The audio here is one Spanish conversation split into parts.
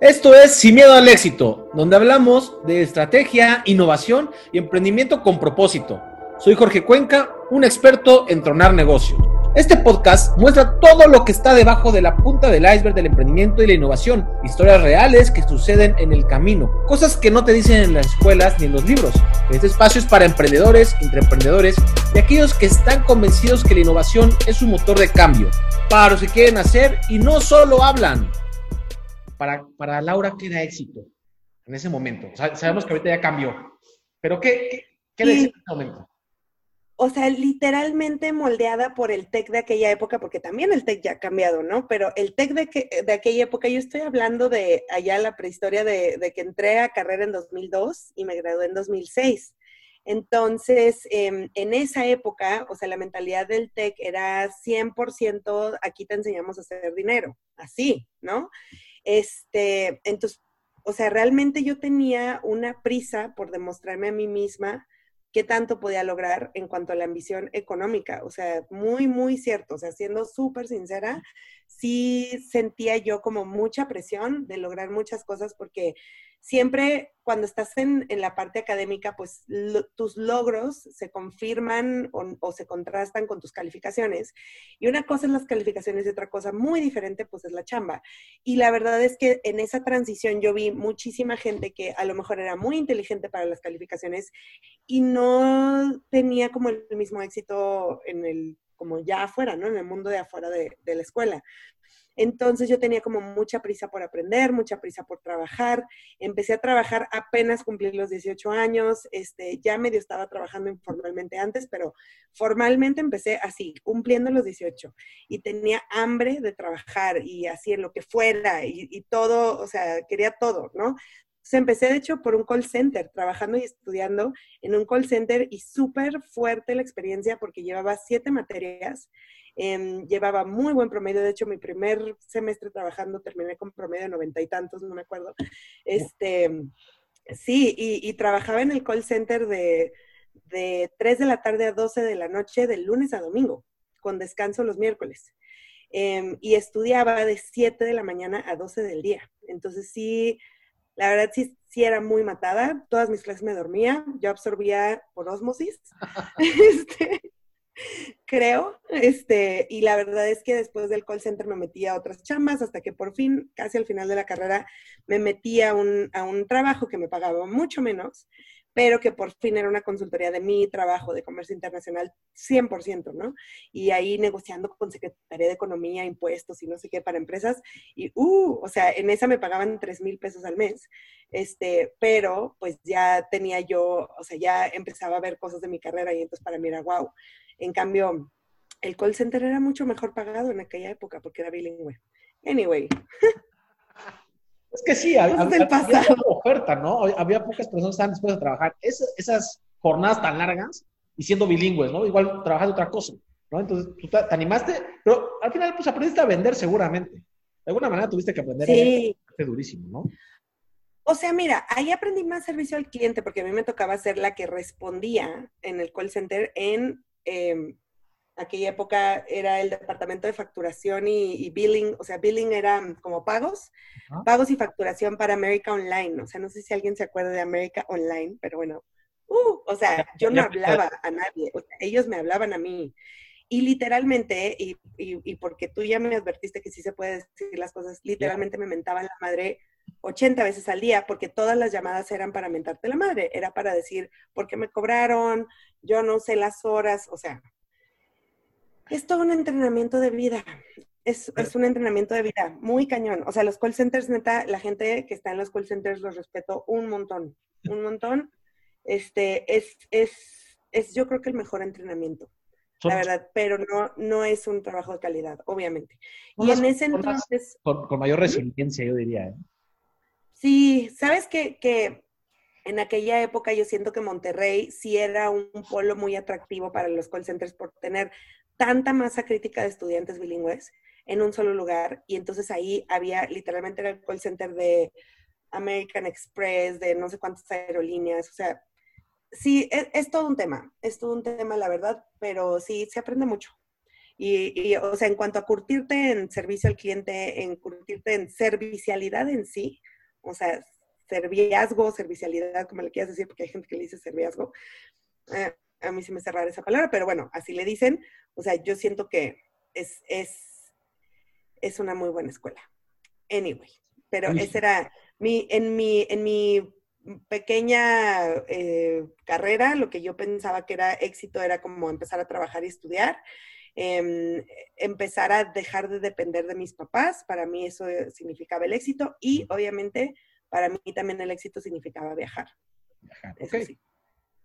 Esto es Sin Miedo al Éxito, donde hablamos de estrategia, innovación y emprendimiento con propósito. Soy Jorge Cuenca, un experto en tronar negocios. Este podcast muestra todo lo que está debajo de la punta del iceberg del emprendimiento y la innovación, historias reales que suceden en el camino, cosas que no te dicen en las escuelas ni en los libros. Este espacio es para emprendedores, intraemprendedores y aquellos que están convencidos que la innovación es un motor de cambio, para los que quieren hacer y no solo hablan para, para Laura, ¿qué era éxito en ese momento? sabemos que ahorita ya cambió, pero ¿qué, qué, qué en ese momento? O sea, literalmente moldeada por el TEC de aquella época, porque también el TEC ya ha cambiado, ¿no? Pero el TEC de, que, de aquella época, yo estoy hablando de allá la prehistoria de, de, que entré a carrera en 2002 y me gradué en 2006. Entonces, em, en esa época, o sea, la mentalidad del TEC era 100%, aquí te enseñamos a hacer dinero, así, ¿no? Este, entonces, o sea, realmente yo tenía una prisa por demostrarme a mí misma qué tanto podía lograr en cuanto a la ambición económica. O sea, muy, muy cierto. O sea, siendo súper sincera, sí sentía yo como mucha presión de lograr muchas cosas porque siempre cuando estás en, la parte académica, pues tus logros se confirman o, se contrastan con tus calificaciones. Y una cosa es las calificaciones y otra cosa muy diferente, pues es la chamba. Y la verdad es que en esa transición yo vi muchísima gente que a lo mejor era muy inteligente para las calificaciones y no tenía como el mismo éxito en el como ya afuera, ¿no? En el mundo de afuera de, de la escuela. Entonces yo tenía como mucha prisa por aprender, mucha prisa por trabajar. Empecé a trabajar apenas cumplí los 18 años, este, ya medio estaba trabajando informalmente antes, pero formalmente empecé así, cumpliendo los 18. Y tenía hambre de trabajar y así en lo que fuera y, y todo, o sea, quería todo, ¿no? Entonces empecé, de hecho, por un call center, trabajando y estudiando en un call center y súper fuerte la experiencia porque llevaba siete materias Em, llevaba muy buen promedio, de hecho mi primer semestre trabajando terminé con promedio de noventa y tantos, no me acuerdo. Este, sí, y, trabajaba en el call center de, de 3 de la tarde a 12 de la noche, de lunes a domingo, con descanso los miércoles. Em, y estudiaba de 7 de la mañana a 12 del día. Entonces sí, la verdad sí, sí era muy matada. Todas mis clases me dormía. Yo absorbía por osmosis. este, creo, este, y la verdad es que después del call center me metí a otras chambas hasta que por fin, casi al final de la carrera, me metí a un, a un trabajo que me pagaba mucho menos, pero que por fin era una consultoría de mi trabajo de comercio internacional 100%, ¿no? Y ahí negociando con Secretaría de Economía, impuestos y no sé qué para empresas. Y, uh, o sea, en esa me pagaban 3 mil pesos al mes, este, pero pues ya tenía yo, o sea, ya empezaba a ver cosas de mi carrera y entonces para mí era wow. En cambio, el call center era mucho mejor pagado en aquella época porque era bilingüe. Anyway. Es que sí, había, había, oferta, ¿no? Había pocas personas que estaban dispuestas a trabajar esas jornadas tan largas y siendo bilingües, ¿no? Igual trabajar de otra cosa, ¿no? Entonces, tú te, animaste, pero al final, pues aprendiste a vender seguramente. De alguna manera tuviste que aprender sí. a durísimo, ¿no? O sea, mira, ahí aprendí más servicio al cliente porque a mí me tocaba ser la que respondía en el call center en eh, aquella época era el departamento de facturación y, billing, o sea, billing era como pagos, pagos y facturación para América Online. O sea, no sé si alguien se acuerda de América Online, pero bueno, uh, o sea, yo no hablaba a nadie, ellos me hablaban a mí. Y literalmente, y, y, porque tú ya me advertiste que sí se puede decir las cosas, literalmente me mentaban la madre 80 veces al día, porque todas las llamadas eran para mentarte la madre, era para decir, ¿por qué me cobraron? Yo no sé las horas, o sea, es todo un entrenamiento de vida. Es, es, un entrenamiento de vida muy cañón. O sea, los call centers, neta, la gente que está en los call centers los respeto un montón, un montón. Este, es, es, es yo creo que el mejor entrenamiento, la verdad, pero no, no es un trabajo de calidad, obviamente. Y en ese entonces... Con, con, mayor resiliencia, yo diría. ¿eh? Sí, sabes que, que en aquella época yo siento que Monterrey sí era un polo muy atractivo para los call centers por tener tanta masa crítica de estudiantes bilingües en un solo lugar y entonces ahí había literalmente el call center de American Express, de no sé cuántas aerolíneas, o sea, sí, es, es, todo un tema, es todo un tema, la verdad, pero sí, se aprende mucho. Y, o sea, en cuanto a curtirte en servicio al cliente, en curtirte en servicialidad en sí, o sea, serviazgo, servicialidad, como le quieras decir, porque hay gente que le dice serviazgo. Eh, a mí sí me cerrar esa palabra, pero bueno, así le dicen. O sea, yo siento que es, es, es una muy buena escuela. Anyway, pero esa era mi, en mi, en mi pequeña eh, carrera, lo que yo pensaba que era éxito era como empezar a trabajar y estudiar, em, empezar a dejar de depender de mis papás, para mí eso significaba el éxito y obviamente para mí también el éxito significaba viajar.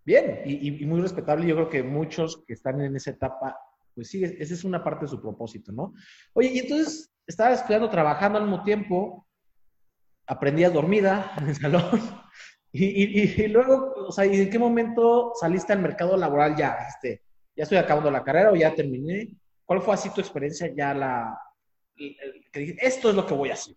Bien, y, muy respetable, yo creo que muchos que están en esa etapa, pues sí, esa es una parte de su propósito, ¿no? Oye, y entonces estabas estudiando, trabajando al mismo tiempo, aprendías dormida en el salón, y, luego, o sea, ¿y en qué momento saliste al mercado laboral ya? Este, ¿Ya estoy acabando la carrera o ya terminé? ¿Cuál fue así tu experiencia ya la, que dije, esto es lo que voy a hacer?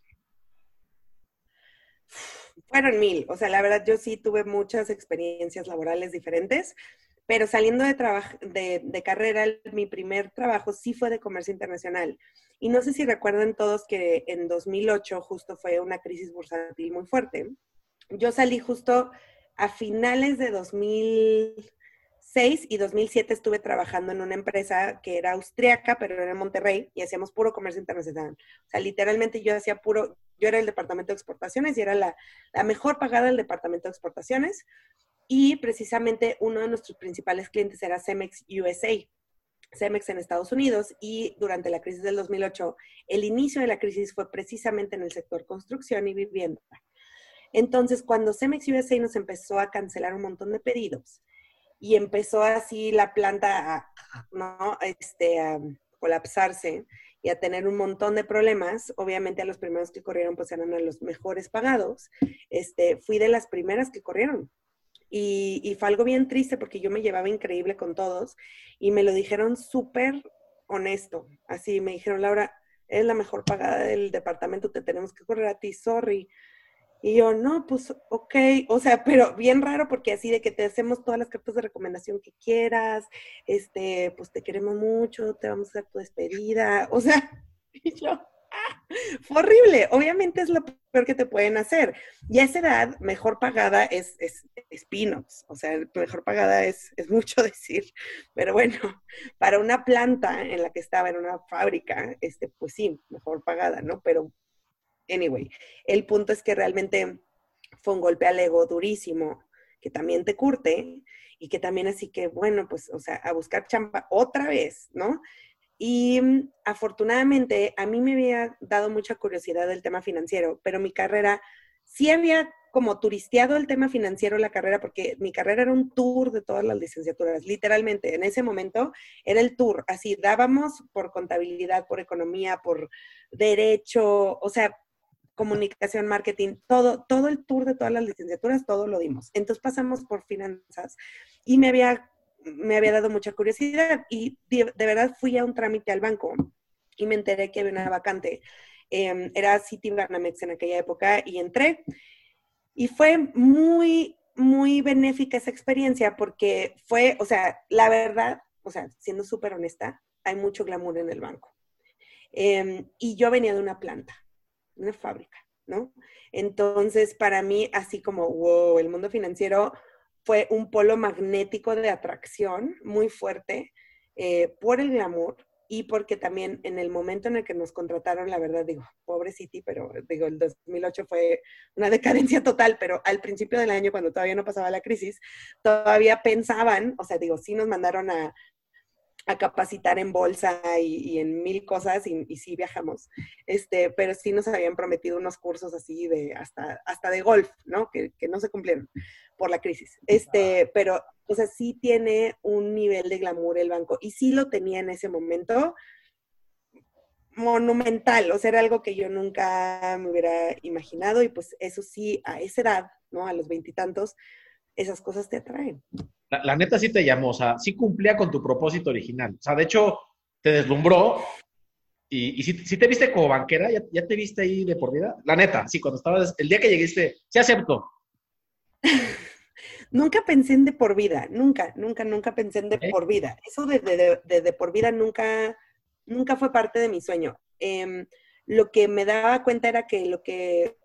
Fueron mil, o sea, la verdad yo sí tuve muchas experiencias laborales diferentes, pero saliendo de, de, de carrera, mi primer trabajo sí fue de comercio internacional. Y no sé si recuerdan todos que en 2008 justo fue una crisis bursátil muy fuerte yo salí justo a finales de 2006 y 2007 estuve trabajando en una empresa que era austriaca, pero era en Monterrey y hacíamos puro comercio internacional. O sea, literalmente yo hacía puro, yo era el departamento de exportaciones y era la, la mejor pagada del departamento de exportaciones. Y precisamente uno de nuestros principales clientes era Cemex USA. Cemex en Estados Unidos y durante la crisis del 2008, el inicio de la crisis fue precisamente en el sector construcción y vivienda. Entonces, cuando Cemex USA nos empezó a cancelar un montón de pedidos y empezó así la planta a, ¿no? este, a colapsarse y a tener un montón de problemas, obviamente a los primeros que corrieron pues eran a los mejores pagados, este, fui de las primeras que corrieron. Y, y fue algo bien triste porque yo me llevaba increíble con todos y me lo dijeron súper honesto. Así me dijeron, Laura, es la mejor pagada del departamento, te tenemos que correr a ti, sorry. Y yo, no, pues, ok, o sea, pero bien raro porque así de que te hacemos todas las cartas de recomendación que quieras, este, pues te queremos mucho, te vamos a hacer tu despedida, o sea, y yo, ¡ah! fue horrible, obviamente es lo peor que te pueden hacer. Y a esa edad, mejor pagada es, es, es o sea, mejor pagada es, es mucho decir, pero bueno, para una planta en la que estaba en una fábrica, este, pues sí, mejor pagada, ¿no? Pero Anyway, el punto es que realmente fue un golpe al ego durísimo, que también te curte y que también así que, bueno, pues, o sea, a buscar champa otra vez, ¿no? Y mm, afortunadamente a mí me había dado mucha curiosidad el tema financiero, pero mi carrera sí había como turisteado el tema financiero la carrera, porque mi carrera era un tour de todas las licenciaturas, literalmente. En ese momento era el tour, así dábamos por contabilidad, por economía, por derecho, o sea, comunicación, marketing, todo, todo el tour de todas las licenciaturas, todo lo dimos. Entonces pasamos por finanzas y me había, me había dado mucha curiosidad y de, verdad fui a un trámite al banco y me enteré que había una vacante. Em, era City Banamex en aquella época y entré y fue muy, muy benéfica esa experiencia porque fue, o sea, la verdad, o sea, siendo súper honesta, hay mucho glamour en el banco. Em, y yo venía de una planta una fábrica, ¿no? Entonces, para mí, así como, wow, el mundo financiero fue un polo magnético de atracción muy fuerte eh, por el glamour y porque también en el momento en el que nos contrataron, la verdad, digo, pobre City, pero digo, el 2008 fue una decadencia total, pero al principio del año, cuando todavía no pasaba la crisis, todavía pensaban, o sea, digo, sí nos mandaron a, a capacitar en bolsa y, en mil cosas y, y, sí viajamos. Este, pero sí nos habían prometido unos cursos así de hasta, hasta de golf, ¿no? Que, que no se cumplieron por la crisis. Este, pero, o sea, sí tiene un nivel de glamour el banco y sí lo tenía en ese momento monumental, o sea, era algo que yo nunca me hubiera imaginado y pues eso sí, a esa edad, ¿no? A los veintitantos, esas cosas te atraen la, neta sí te llamó, o sea, sí cumplía con tu propósito original. O sea, de hecho, te deslumbró y, y si, te viste como banquera, ¿ya, te viste ahí de por vida. La neta, sí, cuando estabas, el día que llegaste, sí acepto. nunca pensé en de por vida, nunca, nunca, nunca pensé en de por vida. Eso de, de, de, por vida nunca, nunca fue parte de mi sueño. Em, lo que me daba cuenta era que lo que,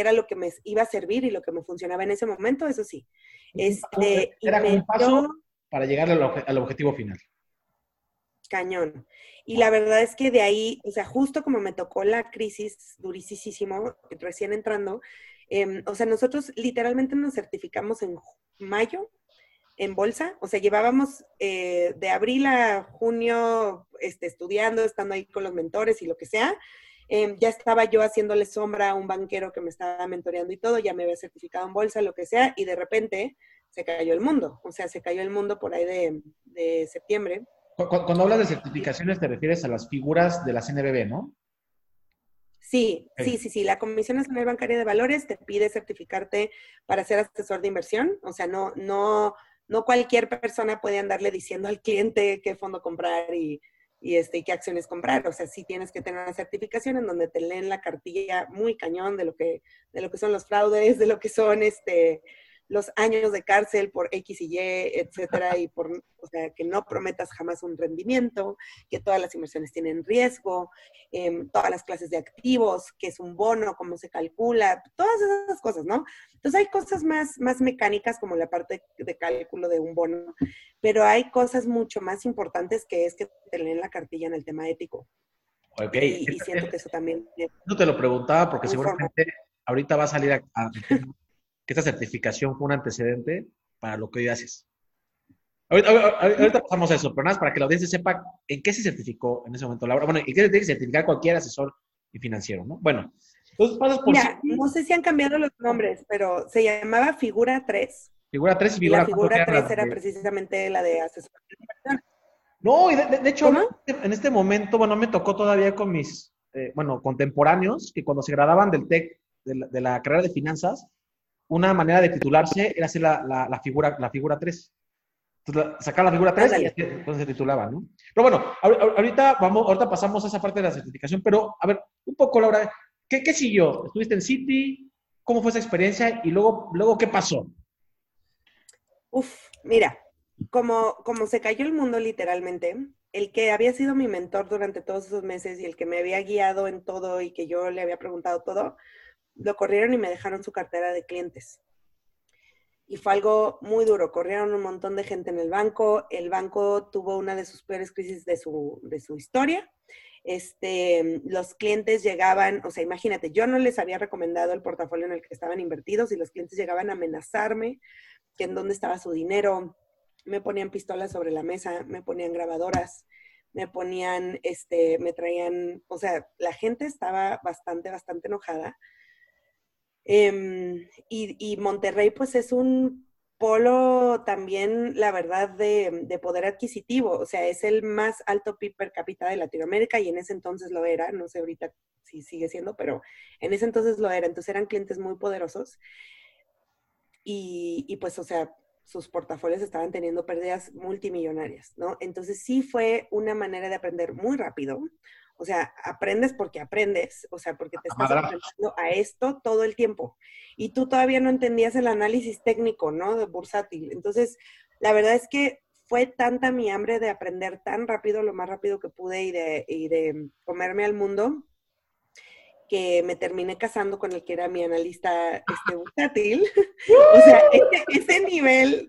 era lo que me iba a servir y lo que me funcionaba en ese momento, eso sí. Este, era un paso para llegar al, objetivo final. Cañón. Y la verdad es que de ahí, o sea, justo como me tocó la crisis durísimo, recién entrando, em, o sea, nosotros literalmente nos certificamos en mayo en bolsa, o sea, llevábamos eh, de abril a junio este, estudiando, estando ahí con los mentores y lo que sea. Em, ya estaba yo haciéndole sombra a un banquero que me estaba mentoreando y todo, ya me había certificado en bolsa, lo que sea, y de repente se cayó el mundo, o sea, se cayó el mundo por ahí de, septiembre. Cuando, hablas de certificaciones te refieres a las figuras de la CNBB, ¿no? Sí, sí, sí, sí. La Comisión Nacional Bancaria de Valores te pide certificarte para ser asesor de inversión. O sea, no, no, no cualquier persona puede andarle diciendo al cliente qué fondo comprar y, y, este, qué acciones comprar. O sea, sí tienes que tener una certificación en donde te leen la cartilla muy cañón de lo que, de lo que son los fraudes, de lo que son este, los años de cárcel por X y Y, etcétera, y por, o sea, que no prometas jamás un rendimiento, que todas las inversiones tienen riesgo, em, todas las clases de activos, que es un bono, cómo se calcula, todas esas cosas, ¿no? Entonces hay cosas más, más mecánicas como la parte de cálculo de un bono, pero hay cosas mucho más importantes que es que te leen la cartilla en el tema ético. Ok. Y, siento que eso también... No te lo preguntaba porque seguramente ahorita va a salir a, a que esta certificación fue un antecedente para lo que hoy haces. Ahorita, pasamos a eso, pero nada más para que la audiencia sepa en qué se certificó en ese momento Laura. Bueno, y qué tiene que certificar cualquier asesor y financiero, ¿no? Bueno, entonces pasas por... Mira, no sé si han cambiado los nombres, pero se llamaba Figura 3. Figura 3 y Figura La Figura 3 era, precisamente la de asesor. No, y de, hecho, en este momento, bueno, me tocó todavía con mis, eh, bueno, contemporáneos, que cuando se graduaban del TEC, de la carrera de finanzas, una manera de titularse era hacer la, la, figura, la figura 3. Entonces, sacar la figura 3 y entonces se titulaba, ¿no? Pero bueno, ahorita, vamos, ahorita pasamos a esa parte de la certificación, pero a ver, un poco, Laura, ¿qué, qué siguió? ¿Estuviste en City? ¿Cómo fue esa experiencia? Y luego, luego ¿qué pasó? Uf, mira, como, como se cayó el mundo literalmente, el que había sido mi mentor durante todos esos meses y el que me había guiado en todo y que yo le había preguntado todo, lo corrieron y me dejaron su cartera de clientes. Y fue algo muy duro. Corrieron un montón de gente en el banco. El banco tuvo una de sus peores crisis de su, de su historia. Este, los clientes llegaban, o sea, imagínate, yo no les había recomendado el portafolio en el que estaban invertidos y los clientes llegaban a amenazarme que en dónde estaba su dinero, me ponían pistolas sobre la mesa, me ponían grabadoras, me ponían, este, me traían, o sea, la gente estaba bastante, bastante enojada Em, y, Monterrey, pues es un polo también, la verdad, de, poder adquisitivo. O sea, es el más alto PIB per cápita de Latinoamérica y en ese entonces lo era. No sé ahorita si sigue siendo, pero en ese entonces lo era. Entonces eran clientes muy poderosos. Y, y pues, o sea, sus portafolios estaban teniendo pérdidas multimillonarias, ¿no? Entonces sí fue una manera de aprender muy rápido, o sea, aprendes porque aprendes, o sea, porque te estás enfrentando a esto todo el tiempo. Y tú todavía no entendías el análisis técnico, ¿no? De bursátil. Entonces, la verdad es que fue tanta mi hambre de aprender tan rápido, lo más rápido que pude y de, y de comerme al mundo, que me terminé casando con el que era mi analista este, bursátil. o sea, ese, nivel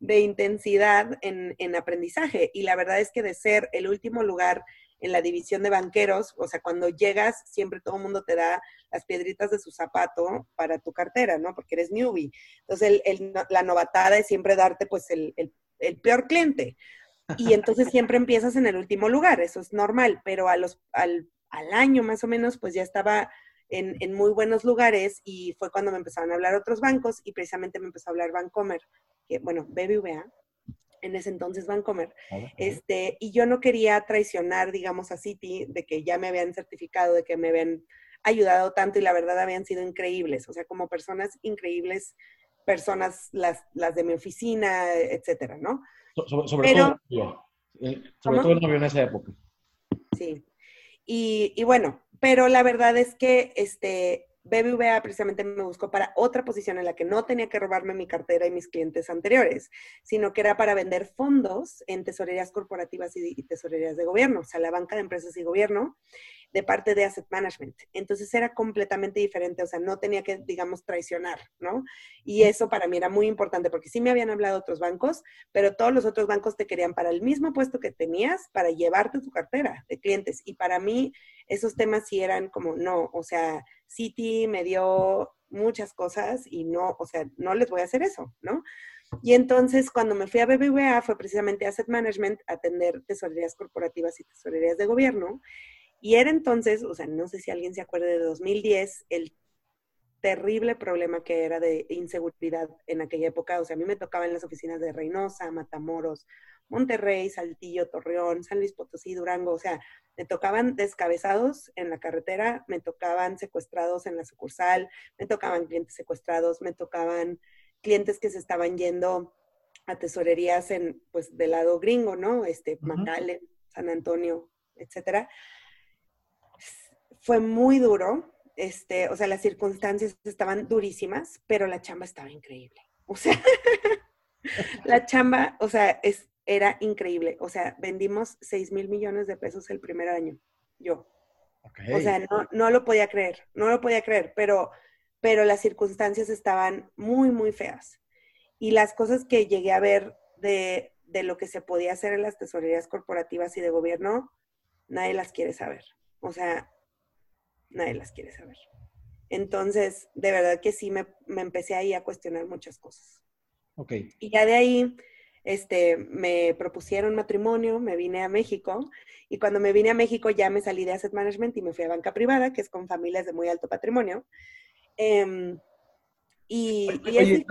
de, intensidad en, en, aprendizaje. Y la verdad es que de ser el último lugar en la división de banqueros, o sea, cuando llegas, siempre todo el mundo te da las piedritas de su zapato para tu cartera, ¿no? Porque eres newbie. Entonces, la novatada es siempre darte, pues, el, peor cliente. Y entonces siempre empiezas en el último lugar, eso es normal, pero a los, al, año más o menos, pues ya estaba en, en, muy buenos lugares y fue cuando me empezaron a hablar otros bancos y precisamente me empezó a hablar Bancomer, que bueno, BBVA, en ese entonces Vancomer, este, y yo no quería traicionar, digamos, a City de que ya me habían certificado, de que me habían ayudado tanto y la verdad habían sido increíbles, o sea, como personas increíbles, personas, las, las de mi oficina, etcétera, ¿no? sobre, todo, eh, sobre todo en esa época. Sí. Y, y, bueno, pero la verdad es que este, BBVA precisamente me buscó para otra posición en la que no tenía que robarme mi cartera y mis clientes anteriores, sino que era para vender fondos en tesorerías corporativas y, tesorerías de gobierno, o sea, la banca de empresas y gobierno de parte de Asset Management. Entonces era completamente diferente, o sea, no tenía que, digamos, traicionar, ¿no? Y eso para mí era muy importante porque sí me habían hablado otros bancos, pero todos los otros bancos te querían para el mismo puesto que tenías, para llevarte tu cartera de clientes. Y para mí esos temas sí eran como, no, o sea, Citi me dio muchas cosas y no, o sea, no les voy a hacer eso, ¿no? Y entonces cuando me fui a BBVA fue precisamente Asset Management, atender tesorerías corporativas y tesorerías de gobierno. Y era entonces, o sea, no sé si alguien se acuerda de 2010, el terrible problema que era de inseguridad en aquella época. O sea, a mí me tocaba en las oficinas de Reynosa, Matamoros, Monterrey, Saltillo, Torreón, San Luis Potosí, Durango. O sea, me tocaban descabezados en la carretera, me tocaban secuestrados en la sucursal, me tocaban clientes secuestrados, me tocaban clientes que se estaban yendo a tesorerías en, pues, del lado gringo, ¿no? Este, uh San Antonio, etcétera. Fue muy duro, este, o sea, las circunstancias estaban durísimas, pero la chamba estaba increíble. O sea, la chamba, o sea, es, era increíble. O sea, vendimos 6 mil millones de pesos el primer año, yo. O sea, no, no, lo podía creer, no lo podía creer, pero, pero las circunstancias estaban muy, muy feas. Y las cosas que llegué a ver de, de lo que se podía hacer en las tesorerías corporativas y de gobierno, nadie las quiere saber. O sea, nadie las quiere saber. Entonces, de verdad que sí me, me empecé ahí a cuestionar muchas cosas. Ok. Y ya de ahí, este, me propusieron matrimonio, me vine a México y cuando me vine a México ya me salí de Asset Management y me fui a banca privada, que es con familias de muy alto patrimonio. Em, y, oye,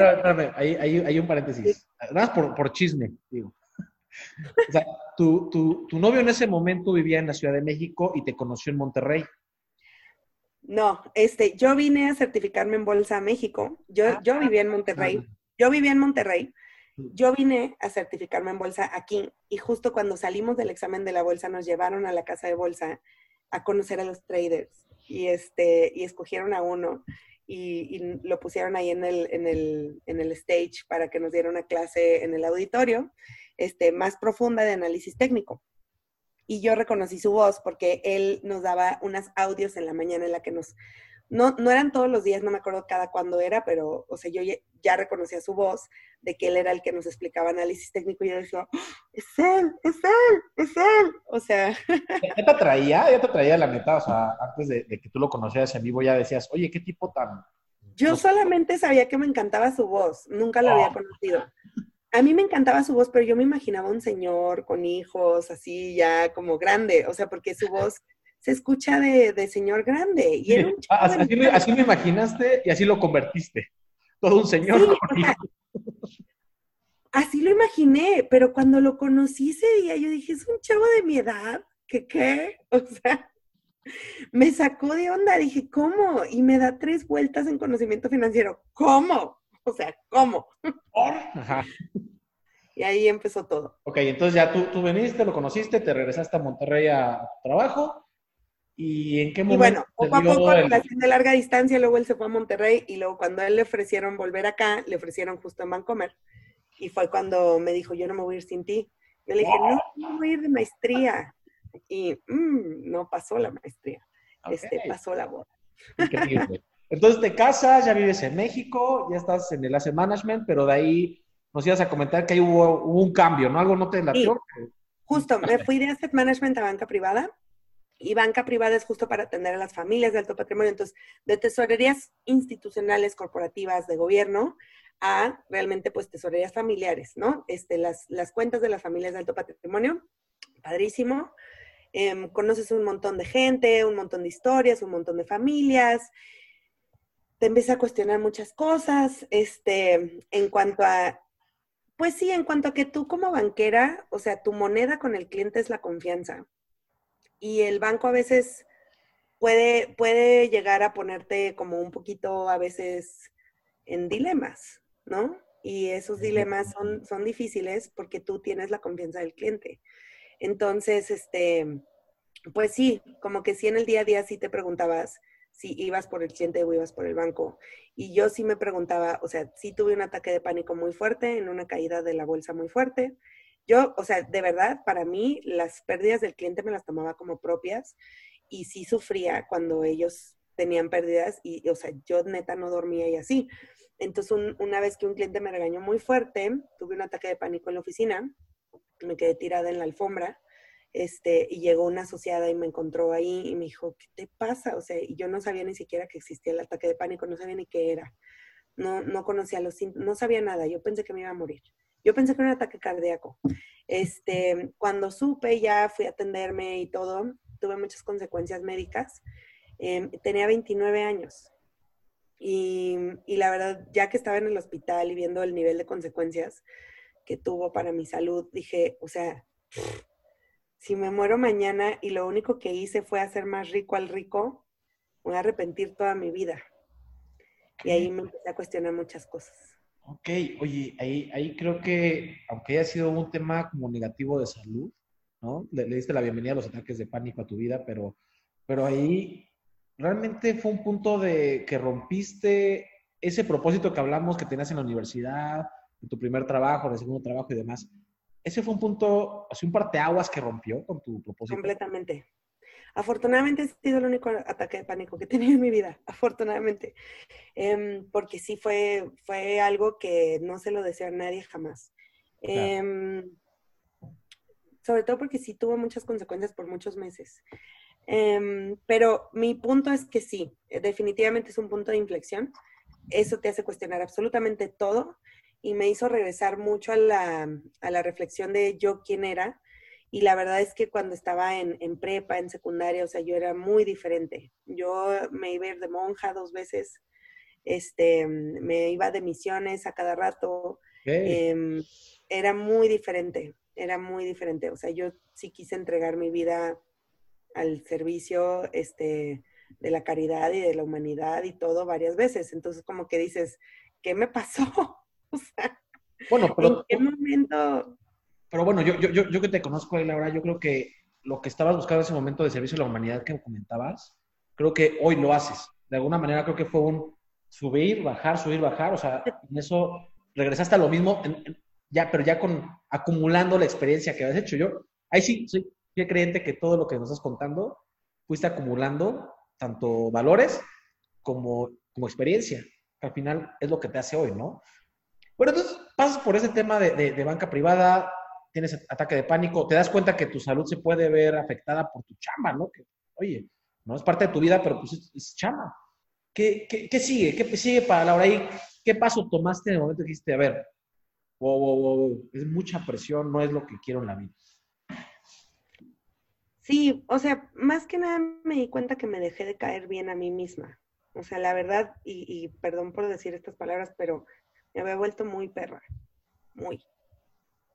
ahí, hay un paréntesis. Nada más por, por, chisme, digo. O sea, tu, tu, tu novio en ese momento vivía en la Ciudad de México y te conoció en Monterrey. No, este, yo vine a certificarme en Bolsa a México. Yo, ah, yo vivía en Monterrey. Yo vivía en Monterrey. Yo vine a certificarme en bolsa aquí y justo cuando salimos del examen de la bolsa nos llevaron a la casa de bolsa a conocer a los traders y este y escogieron a uno y, y lo pusieron ahí en el, en, el, en el stage para que nos diera una clase en el auditorio este, más profunda de análisis técnico y yo reconocí su voz porque él nos daba unas audios en la mañana en la que nos, no, no eran todos los días, no me acuerdo cada cuándo era, pero, o sea, yo ya, reconocía su voz de que él era el que nos explicaba análisis técnico y yo decía, ¡Ah, es él, es él, es él, o sea. ¿Ya te traía? ¿Ya te traía la neta? O sea, antes de, que tú lo conocieras en vivo ya decías, oye, qué tipo tan... Yo solamente sabía que me encantaba su voz, nunca lo había conocido a mí me encantaba su voz, pero yo me imaginaba un señor con hijos, así ya como grande, o sea, porque su voz se escucha de, señor grande. Y así, me, imaginaste y así lo convertiste. Todo un señor con hijos. Así lo imaginé, pero cuando lo conocí ese día, yo dije, es un chavo de mi edad, ¿qué qué? O sea, me sacó de onda, dije, ¿cómo? Y me da tres vueltas en conocimiento financiero, ¿cómo? O sea, ¿cómo? Y ahí empezó todo. Ok, entonces ya tú, tú viniste, lo conociste, te regresaste a Monterrey a tu trabajo. ¿Y en qué momento? Y bueno, poco a poco, relación de larga distancia, luego él se fue a Monterrey y luego cuando él le ofrecieron volver acá, le ofrecieron justo en Vancomer. Y fue cuando me dijo, yo no me voy a ir sin ti. Yo le dije, no, no voy a ir de maestría. Y mm, no pasó la maestría, este, pasó la boda. Increíble. Entonces te casas, ya vives en México, ya estás en el asset management, pero de ahí nos ibas a comentar que ahí hubo, un cambio, ¿no? Algo no te latió. Justo, me fui de asset management a banca privada y banca privada es justo para atender a las familias de alto patrimonio. Entonces, de tesorerías institucionales, corporativas, de gobierno, a realmente pues tesorerías familiares, ¿no? Este, las, las cuentas de las familias de alto patrimonio, padrísimo. Em, conoces un montón de gente, un montón de historias, un montón de familias te empieza a cuestionar muchas cosas, este, en cuanto a, pues sí, en cuanto a que tú como banquera, o sea, tu moneda con el cliente es la confianza. Y el banco a veces puede, puede llegar a ponerte como un poquito a veces en dilemas, ¿no? Y esos dilemas son, son difíciles porque tú tienes la confianza del cliente. Entonces, este, pues sí, como que sí en el día a día sí te preguntabas, si ibas por el cliente o ibas por el banco. Y yo sí me preguntaba, o sea, sí tuve un ataque de pánico muy fuerte, en una caída de la bolsa muy fuerte. Yo, o sea, de verdad, para mí, las pérdidas del cliente me las tomaba como propias y sí sufría cuando ellos tenían pérdidas y, o sea, yo neta no dormía y así. Entonces, una vez que un cliente me regañó muy fuerte, tuve un ataque de pánico en la oficina, me quedé tirada en la alfombra este, y llegó una asociada y me encontró ahí y me dijo, ¿qué te pasa? O sea, yo no sabía ni siquiera que existía el ataque de pánico, no sabía ni qué era. No, no conocía los síntomas, no sabía nada. Yo pensé que me iba a morir. Yo pensé que era un ataque cardíaco. Este, cuando supe, ya fui a atenderme y todo, tuve muchas consecuencias médicas. Em, tenía 29 años. Y, y la verdad, ya que estaba en el hospital y viendo el nivel de consecuencias que tuvo para mi salud, dije, o sea, si me muero mañana y lo único que hice fue hacer más rico al rico, voy a arrepentir toda mi vida. Y ahí me empecé a cuestionar muchas cosas. Ok, oye, ahí, ahí creo que, aunque haya sido un tema como negativo de salud, ¿no? Le, diste la bienvenida a los ataques de pánico a tu vida, pero, pero ahí realmente fue un punto de que rompiste ese propósito que hablamos que tenías en la universidad, en tu primer trabajo, en el segundo trabajo y demás ese fue un punto, así un parteaguas que rompió con tu propósito. Completamente. Afortunadamente ha sido el único ataque de pánico que he tenido en mi vida, afortunadamente. Em, porque sí fue, fue algo que no se lo deseo a nadie jamás. Em, sobre todo porque sí tuvo muchas consecuencias por muchos meses. Em, pero mi punto es que sí, definitivamente es un punto de inflexión. Eso te hace cuestionar absolutamente todo y me hizo regresar mucho a la, a la reflexión de yo quién era. Y la verdad es que cuando estaba en, en, prepa, en secundaria, o sea, yo era muy diferente. Yo me iba a ir de monja dos veces, este, me iba de misiones a cada rato. Em, era muy diferente, era muy diferente. O sea, yo sí quise entregar mi vida al servicio este, de la caridad y de la humanidad y todo varias veces. Entonces, como que dices, ¿qué me pasó? bueno, pero, ¿en qué momento? Pero bueno, yo, yo, yo, yo que te conozco, Laura, yo creo que lo que estabas buscando en ese momento de servicio a la humanidad que comentabas, creo que hoy lo haces. De alguna manera creo que fue un subir, bajar, subir, bajar. O sea, en eso regresaste a lo mismo, ya, pero ya con acumulando la experiencia que habías hecho. Yo, ahí sí, soy fiel creyente que todo lo que nos estás contando, fuiste acumulando tanto valores como, como experiencia. al final es lo que te hace hoy, ¿no? Bueno, entonces pasas por ese tema de, banca privada, tienes ataque de pánico, te das cuenta que tu salud se puede ver afectada por tu chamba, ¿no? Que, oye, no es parte de tu vida, pero pues es, chamba. ¿Qué, sigue? ¿Qué sigue para Laura ahí? ¿Qué paso tomaste en el momento que dijiste, a ver, wow, wow, wow, es mucha presión, no es lo que quiero en la vida? Sí, o sea, más que nada me di cuenta que me dejé de caer bien a mí misma. O sea, la verdad, y perdón por decir estas palabras, pero me había vuelto muy perra, muy.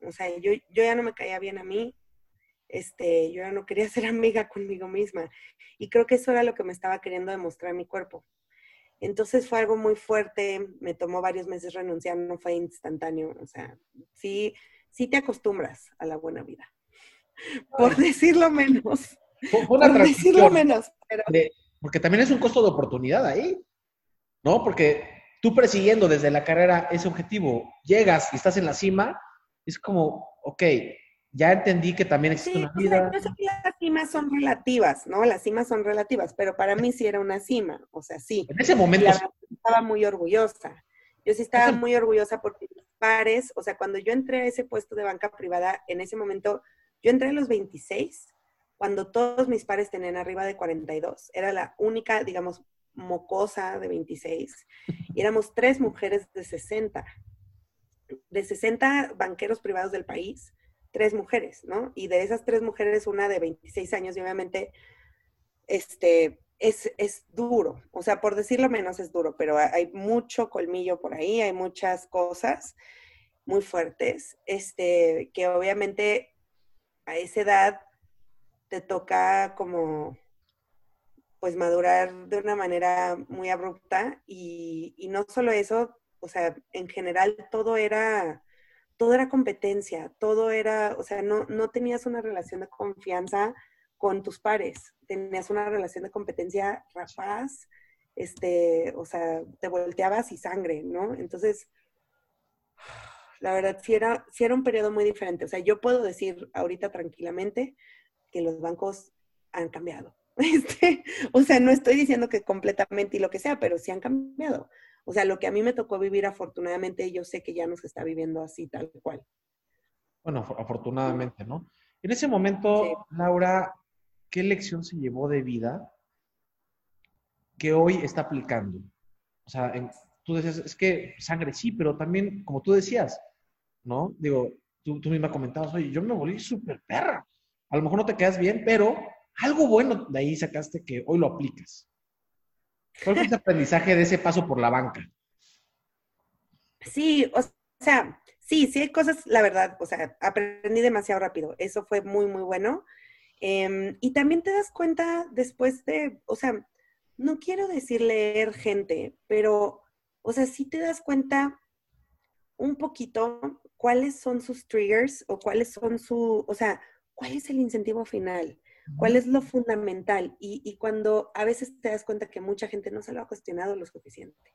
O sea, yo, yo ya no me caía bien a mí, este, yo ya no quería ser amiga conmigo misma. Y creo que eso era lo que me estaba queriendo demostrar mi cuerpo. Entonces fue algo muy fuerte, me tomó varios meses renunciar, no fue instantáneo. O sea, sí, sí te acostumbras a la buena vida. Por decirlo menos. Por, decirlo menos. porque también es un costo de oportunidad ahí, ¿no? Porque tú persiguiendo desde la carrera ese objetivo, llegas y estás en la cima, es como, ok, ya entendí que también existe una vida. yo sé que las cimas son relativas, ¿no? Las cimas son relativas, pero para mí sí era una cima, o sea, sí. En ese momento. estaba muy orgullosa. Yo sí estaba muy orgullosa porque mis pares, o sea, cuando yo entré a ese puesto de banca privada, en ese momento, yo entré a los 26, cuando todos mis pares tenían arriba de 42. Era la única, digamos, mocosa de 26 y éramos tres mujeres de 60. De 60 banqueros privados del país, tres mujeres, ¿no? Y de esas tres mujeres, una de 26 años y obviamente este, es, es duro. O sea, por decirlo menos es duro, pero hay mucho colmillo por ahí, hay muchas cosas muy fuertes, este, que obviamente a esa edad te toca como pues madurar de una manera muy abrupta y, no solo eso, o sea, en general todo era, todo era competencia, todo era, o sea, no, no tenías una relación de confianza con tus pares. Tenías una relación de competencia rapaz, este, o sea, te volteabas y sangre, ¿no? Entonces, la verdad, sí era, sí era un periodo muy diferente. O sea, yo puedo decir ahorita tranquilamente que los bancos han cambiado. Este, o sea, no estoy diciendo que completamente y lo que sea, pero sí han cambiado. O sea, lo que a mí me tocó vivir afortunadamente, yo sé que ya no se está viviendo así tal cual. Bueno, afortunadamente, ¿no? En ese momento, Laura, ¿qué lección se llevó de vida que hoy está aplicando? O sea, tú decías, es que sangre sí, pero también, como tú decías, ¿no? Digo, tú, tú misma comentabas, oye, yo me volví súper perra. A lo mejor no te quedas bien, pero algo bueno de ahí sacaste que hoy lo aplicas. ¿Cuál fue ese aprendizaje de ese paso por la banca? Sí, o sea, sí, sí hay cosas, la verdad, o sea, aprendí demasiado rápido. Eso fue muy, muy bueno. Em, y también te das cuenta después de, o sea, no quiero decir leer gente, pero, o sea, sí te das cuenta un poquito cuáles son sus triggers o cuáles son su, o sea, cuál es el incentivo final. ¿Cuál es lo fundamental? Y, cuando a veces te das cuenta que mucha gente no se lo ha cuestionado lo suficiente.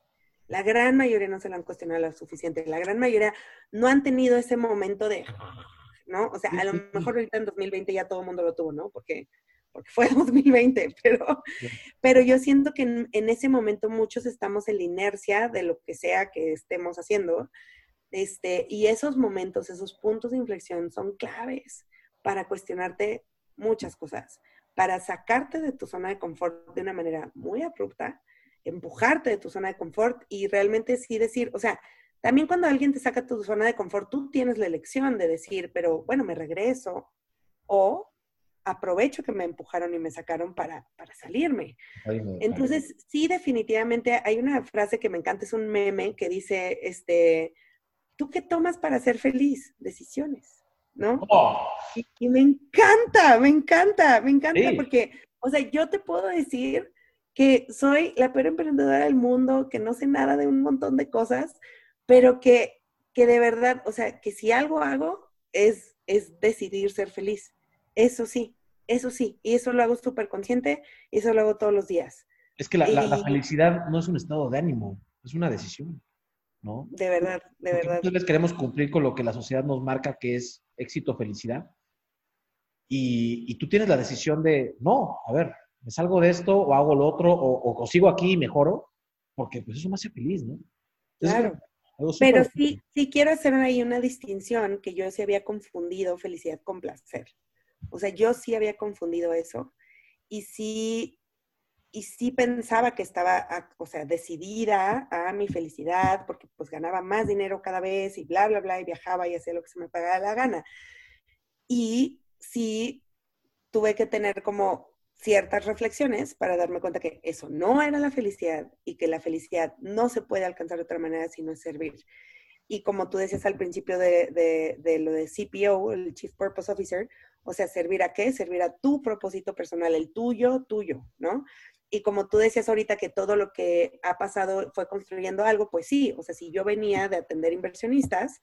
La gran mayoría no se lo han cuestionado lo suficiente. La gran mayoría no han tenido ese momento de, ¿no? O sea, a lo mejor ahorita en 2020 ya todo el mundo lo tuvo, ¿no? Porque, porque fue 2020, pero, pero yo siento que en, en, ese momento muchos estamos en la inercia de lo que sea que estemos haciendo. Este, y esos momentos, esos puntos de inflexión son claves para cuestionarte muchas cosas para sacarte de tu zona de confort de una manera muy abrupta, empujarte de tu zona de confort y realmente sí decir, o sea, también cuando alguien te saca de tu zona de confort, tú tienes la elección de decir, pero bueno, me regreso o aprovecho que me empujaron y me sacaron para, para salirme. Entonces, sí, definitivamente hay una frase que me encanta, es un meme que dice, este, ¿tú qué tomas para ser feliz? Decisiones. ¿No? Oh. Y, me encanta, me encanta, me encanta porque, o sea, yo te puedo decir que soy la peor emprendedora del mundo, que no sé nada de un montón de cosas, pero que, que de verdad, o sea, que si algo hago es, es decidir ser feliz. Eso sí, eso sí, y eso lo hago súper consciente y eso lo hago todos los días. Es que la, la, felicidad no es un estado de ánimo, es una decisión, ¿no? De verdad, de verdad. Entonces queremos cumplir con lo que la sociedad nos marca, que es éxito, felicidad. Y, tú tienes la decisión de, no, a ver, me salgo de esto o hago lo otro o, sigo aquí y mejoro, porque pues eso me hace feliz, ¿no? claro. Pero sí, sí quiero hacer ahí una distinción que yo sí había confundido felicidad con placer. O sea, yo sí había confundido eso y sí, y sí pensaba que estaba, o sea, decidida a mi felicidad porque pues ganaba más dinero cada vez y bla, bla, bla, y viajaba y hacía lo que se me pagaba la gana. Y sí tuve que tener como ciertas reflexiones para darme cuenta que eso no era la felicidad y que la felicidad no se puede alcanzar de otra manera sino es servir. Y como tú decías al principio de, de, lo de CPO, el Chief Purpose Officer, o sea, servir a qué? Servir a tu propósito personal, el tuyo, tuyo, ¿no? Y como tú decías ahorita que todo lo que ha pasado fue construyendo algo, pues sí, o sea, si yo venía de atender inversionistas,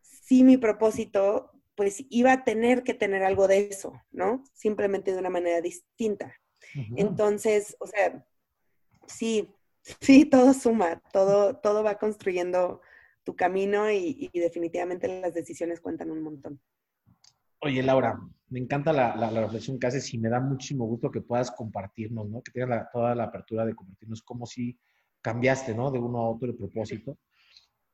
sí mi propósito pues iba a tener que tener algo de eso, ¿no? Simplemente de una manera distinta. Entonces, o sea, sí, sí, todo suma, todo, todo va construyendo tu camino y, definitivamente las decisiones cuentan un montón. Oye, Laura, me encanta la, reflexión que haces y me da muchísimo gusto que puedas compartirnos, ¿no? Que tengas toda la apertura de compartirnos cómo si cambiaste, ¿no? De uno a otro el propósito.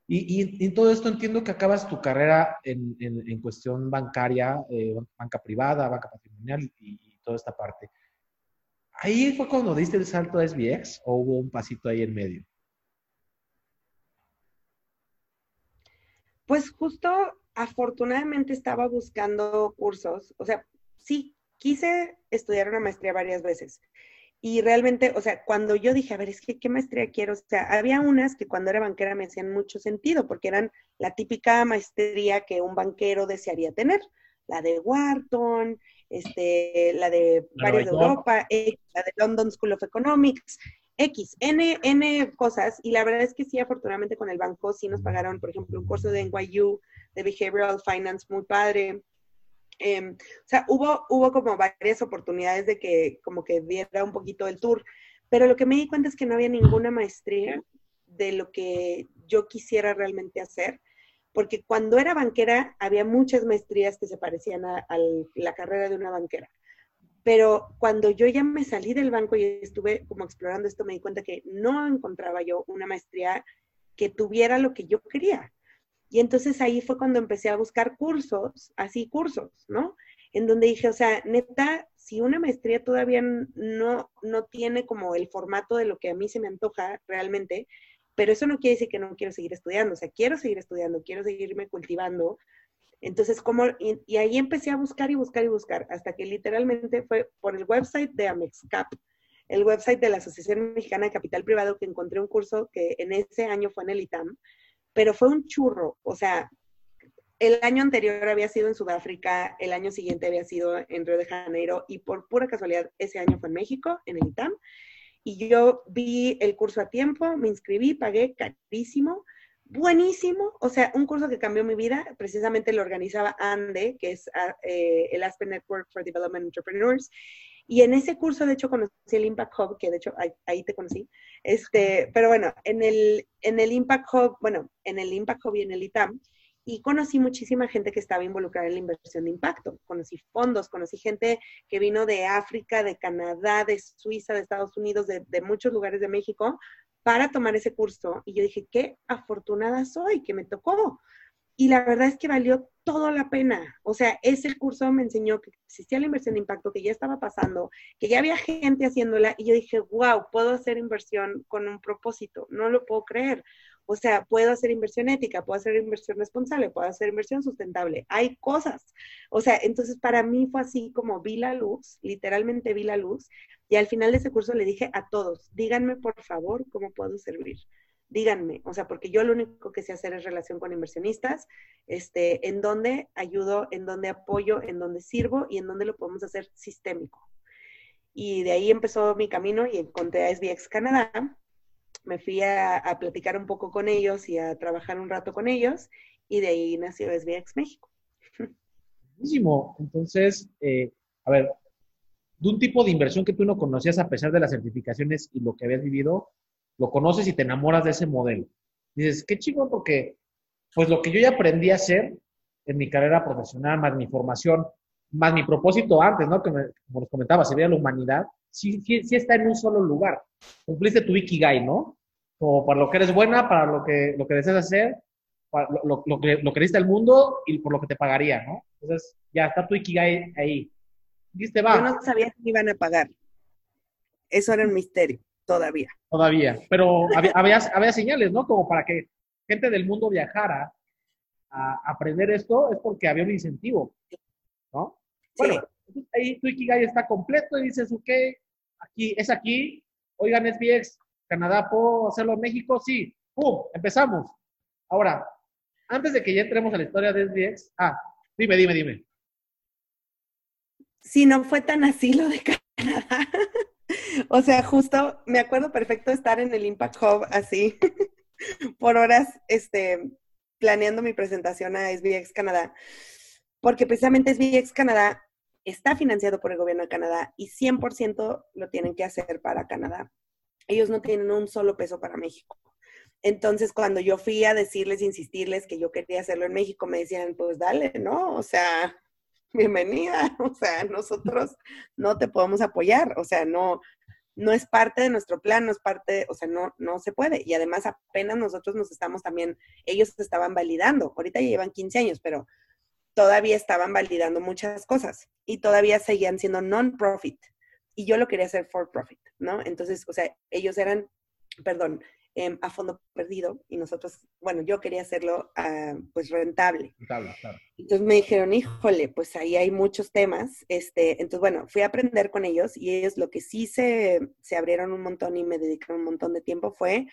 Y, en todo esto entiendo que acabas tu carrera en, cuestión bancaria, eh, banca privada, banca patrimonial y, toda esta parte. ¿Ahí fue cuando diste el salto a SBX o hubo un pasito ahí en medio? Pues justo, afortunadamente estaba buscando cursos, o sea, sí, quise estudiar una maestría varias veces. Y realmente, o sea, cuando yo dije, a ver, es que qué maestría quiero, o sea, había unas que cuando era banquera me hacían mucho sentido, porque eran la típica maestría que un banquero desearía tener, la de Wharton, este, la de varios de Europa, la de London School of Economics, X, N, N cosas, y la verdad es que sí, afortunadamente con el banco sí nos pagaron, por ejemplo, un curso de NYU de Behavioral Finance muy padre, Em, o sea, hubo, hubo como varias oportunidades de que como que diera un poquito el tour, pero lo que me di cuenta es que no había ninguna maestría de lo que yo quisiera realmente hacer, porque cuando era banquera había muchas maestrías que se parecían a, la carrera de una banquera. Pero cuando yo ya me salí del banco y estuve como explorando esto, me di cuenta que no encontraba yo una maestría que tuviera lo que yo quería. Y entonces ahí fue cuando empecé a buscar cursos, así cursos, ¿no? En donde dije, o sea, neta, si una maestría todavía no, no tiene como el formato de lo que a mí se me antoja realmente, pero eso no quiere decir que no quiero seguir estudiando, o sea, quiero seguir estudiando, quiero seguirme cultivando. Entonces, como, y, y ahí empecé a buscar y buscar y buscar, hasta que literalmente fue por el website de Amexcap, el website de la Asociación Mexicana de Capital Privado, que encontré un curso que en ese año fue en el ITAM, pero fue un churro, o sea, el año anterior había sido en Sudáfrica, el año siguiente había sido en Río de Janeiro y por pura casualidad ese año fue en México, en el ITAM. Y yo vi el curso a tiempo, me inscribí, pagué carísimo, buenísimo, o sea, un curso que cambió mi vida, precisamente lo organizaba ANDE, que es ah, eh, el Aspen Network for Development Entrepreneurs, y en ese curso, de hecho, conocí el Impact Hub, que de hecho ahí, te conocí. Este, pero bueno, en el, en el Impact Hub, bueno, en el Impact Hub y en el ITAM, y conocí muchísima gente que estaba involucrada en la inversión de impacto. Conocí fondos, conocí gente que vino de África, de Canadá, de Suiza, de Estados Unidos, de, de muchos lugares de México para tomar ese curso. Y yo dije, qué afortunada soy que me tocó. Y la verdad es que valió toda la pena. O sea, ese curso me enseñó que existía la inversión de impacto, que ya estaba pasando, que ya había gente haciéndola. Y yo dije, wow, puedo hacer inversión con un propósito. No lo puedo creer. O sea, puedo hacer inversión ética, puedo hacer inversión responsable, puedo hacer inversión sustentable. Hay cosas. O sea, entonces para mí fue así como vi la luz, literalmente vi la luz. Y al final de ese curso le dije a todos, díganme por favor cómo puedo servir díganme, o sea, porque yo lo único que sé hacer es relación con inversionistas, este, en dónde ayudo, en dónde apoyo, en dónde sirvo y en dónde lo podemos hacer sistémico. Y de ahí empezó mi camino y encontré a SBX Canadá. Me fui a, platicar un poco con ellos y a trabajar un rato con ellos y de ahí nació SBX México. Buenísimo. Entonces, eh, a ver, de un tipo de inversión que tú no conocías a pesar de las certificaciones y lo que habías vivido, lo conoces y te enamoras de ese modelo. Dices, qué chingón, porque pues lo que yo ya aprendí a hacer en mi carrera profesional, más mi formación, más mi propósito antes, ¿no? Que como les comentaba, sería la humanidad, sí, sí, sí está en un solo lugar. Cumpliste tu Ikigai, ¿no? Como para lo que eres buena, para lo que, lo que deseas hacer, para lo, lo, que, lo que el mundo y por lo que te pagaría, ¿no? Entonces, ya está tu Ikigai ahí. Dijiste, va. Yo no sabía que me iban a pagar. Eso era un misterio. Todavía. Todavía. Pero había, había, señales, ¿no? Como para que gente del mundo viajara a aprender esto, es porque había un incentivo, ¿no? Bueno, ahí tu Ikigai está completo y dices, ok, aquí, es aquí, oigan, SBX, Canadá, ¿puedo hacerlo en México? Sí, ¡pum! Empezamos. Ahora, antes de que ya entremos a la historia de SBX, ah, dime, dime, dime. Sí, no fue tan así lo de Canadá. O sea, justo me acuerdo perfecto estar en el Impact Hub así por horas, este, planeando mi presentación a SBX Canadá, porque precisamente SBX Canadá está financiado por el gobierno de Canadá y 100% lo tienen que hacer para Canadá. Ellos no tienen un solo peso para México. Entonces, cuando yo fui a decirles, insistirles que yo quería hacerlo en México, me decían, pues dale, ¿no? O sea, bienvenida, o sea, nosotros no te podemos apoyar, o sea, no, no es parte de nuestro plan, no es parte, o sea, no, no se puede. Y además apenas nosotros nos estamos también, ellos estaban validando, ahorita ya llevan 15 años, pero todavía estaban validando muchas cosas y todavía seguían siendo non-profit. Y yo lo quería hacer for profit, ¿no? Entonces, o sea, ellos eran, perdón, Em, a fondo perdido y nosotros, bueno, yo quería hacerlo ah, pues rentable. Claro, claro. Entonces me dijeron, híjole, pues ahí hay muchos temas. Este, entonces, bueno, fui a aprender con ellos y ellos lo que sí se, se abrieron un montón y me dedicaron un montón de tiempo fue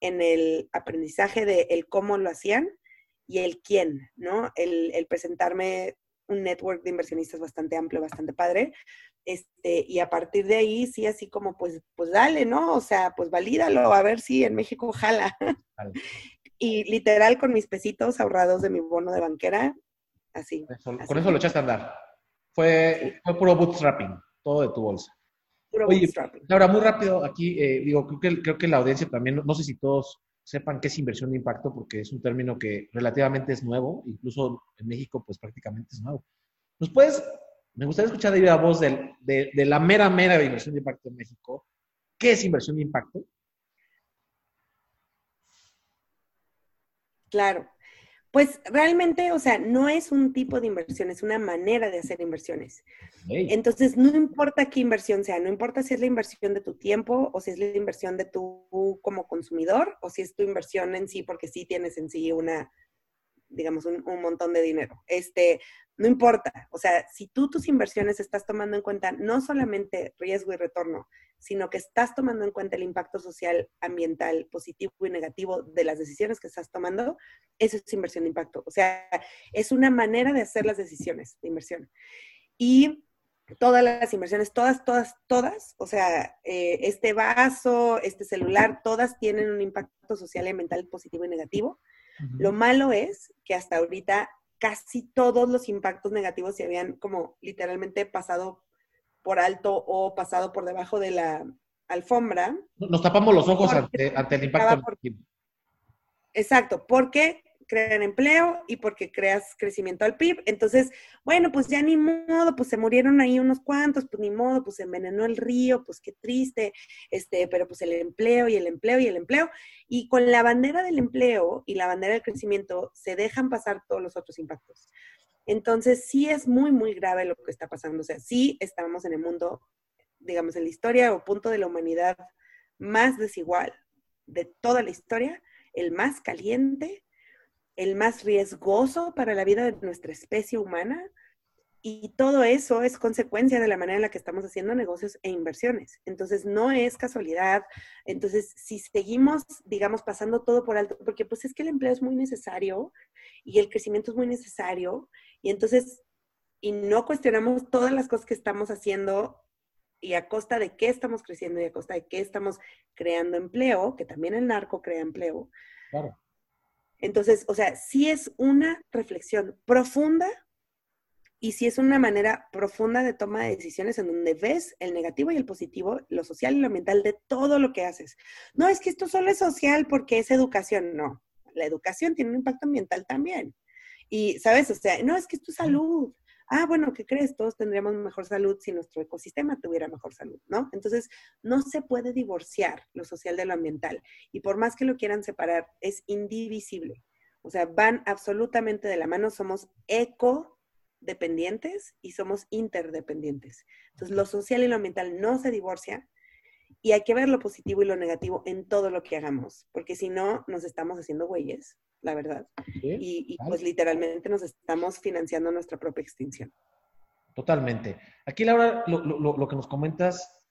en el aprendizaje de el cómo lo hacían y el quién, ¿no? El, el presentarme un network de inversionistas bastante amplio, bastante padre, este, y a partir de ahí, sí, así como, pues, pues dale, ¿no? O sea, pues valídalo, a ver si en México jala. y literal, con mis pesitos ahorrados de mi bono de banquera, así. con eso lo echaste a andar. Fue, fue puro bootstrapping, todo de tu bolsa. Puro Oye, bootstrapping. Ahora, muy rápido, aquí, eh, digo, creo que, creo que la audiencia también, no sé si todos sepan qué es inversión de impacto, porque es un término que relativamente es nuevo, incluso en México, pues prácticamente es nuevo. ¿Nos puedes, me gustaría escuchar de viva voz del- de, de la mera, mera de inversión de impacto en México? ¿Qué es inversión de impacto? Claro. Pues realmente, o sea, no es un tipo de inversión, es una manera de hacer inversiones. Entonces, no importa qué inversión sea, no importa si es la inversión de tu tiempo o si es la inversión de tú como consumidor o si es tu inversión en sí, porque sí tienes en sí una, digamos, un, un montón de dinero. Este, no importa. O sea, si tú tus inversiones estás tomando en cuenta no solamente riesgo y retorno, sino que estás tomando en cuenta el impacto social, ambiental, positivo y negativo de las decisiones que estás tomando, eso es inversión de impacto. O sea, es una manera de hacer las decisiones de inversión. Y todas las inversiones, todas, todas, todas, o sea, eh, este vaso, este celular, todas tienen un impacto social y ambiental positivo y negativo. Lo malo es que hasta ahorita casi todos los impactos negativos se habían como literalmente pasado por alto o pasado por debajo de la alfombra. Nos tapamos los ojos ante, ante el impacto por-. Exacto, porque crean empleo y porque creas crecimiento al PIB. Entonces, bueno, pues ya ni modo, pues se murieron ahí unos cuantos, pues ni modo, pues se envenenó el río, pues qué triste, este, pero pues el empleo y el empleo y el empleo. Y con la bandera del empleo y la bandera del crecimiento se dejan pasar todos los otros impactos. Entonces, sí es muy, muy grave lo que está pasando. O sea, sí estamos en el mundo, digamos, en la historia o punto de la humanidad más desigual de toda la historia, el más caliente, el más riesgoso para la vida de nuestra especie humana. Y todo eso es consecuencia de la manera en la que estamos haciendo negocios e inversiones. Entonces, no es casualidad. Entonces, si seguimos, digamos, pasando todo por alto, porque pues es que el empleo es muy necesario y el crecimiento es muy necesario, y entonces, y no cuestionamos todas las cosas que estamos haciendo y a costa de qué estamos creciendo y a costa de qué estamos creando empleo, que también el narco crea empleo. Claro. Entonces, o sea, sí es una reflexión profunda y sí es una manera profunda de toma de decisiones en donde ves el negativo y el positivo, lo social y lo ambiental de todo lo que haces. No es que esto solo es social porque es educación, no. La educación tiene un impacto ambiental también. Y, ¿sabes? O sea, no es que es tu salud. Ah, bueno, ¿qué crees? Todos tendríamos mejor salud si nuestro ecosistema tuviera mejor salud, ¿no? Entonces, no se puede divorciar lo social de lo ambiental. Y por más que lo quieran separar, es indivisible. O sea, van absolutamente de la mano. Somos ecodependientes y somos interdependientes. Entonces, lo social y lo ambiental no se divorcia y hay que ver lo positivo y lo negativo en todo lo que hagamos, porque si no, nos estamos haciendo güeyes, la verdad. ¿sí? Y, pues literalmente nos estamos financiando nuestra propia extinción. Totalmente. Aquí, Laura, lo, lo- lo- lo que nos comentas,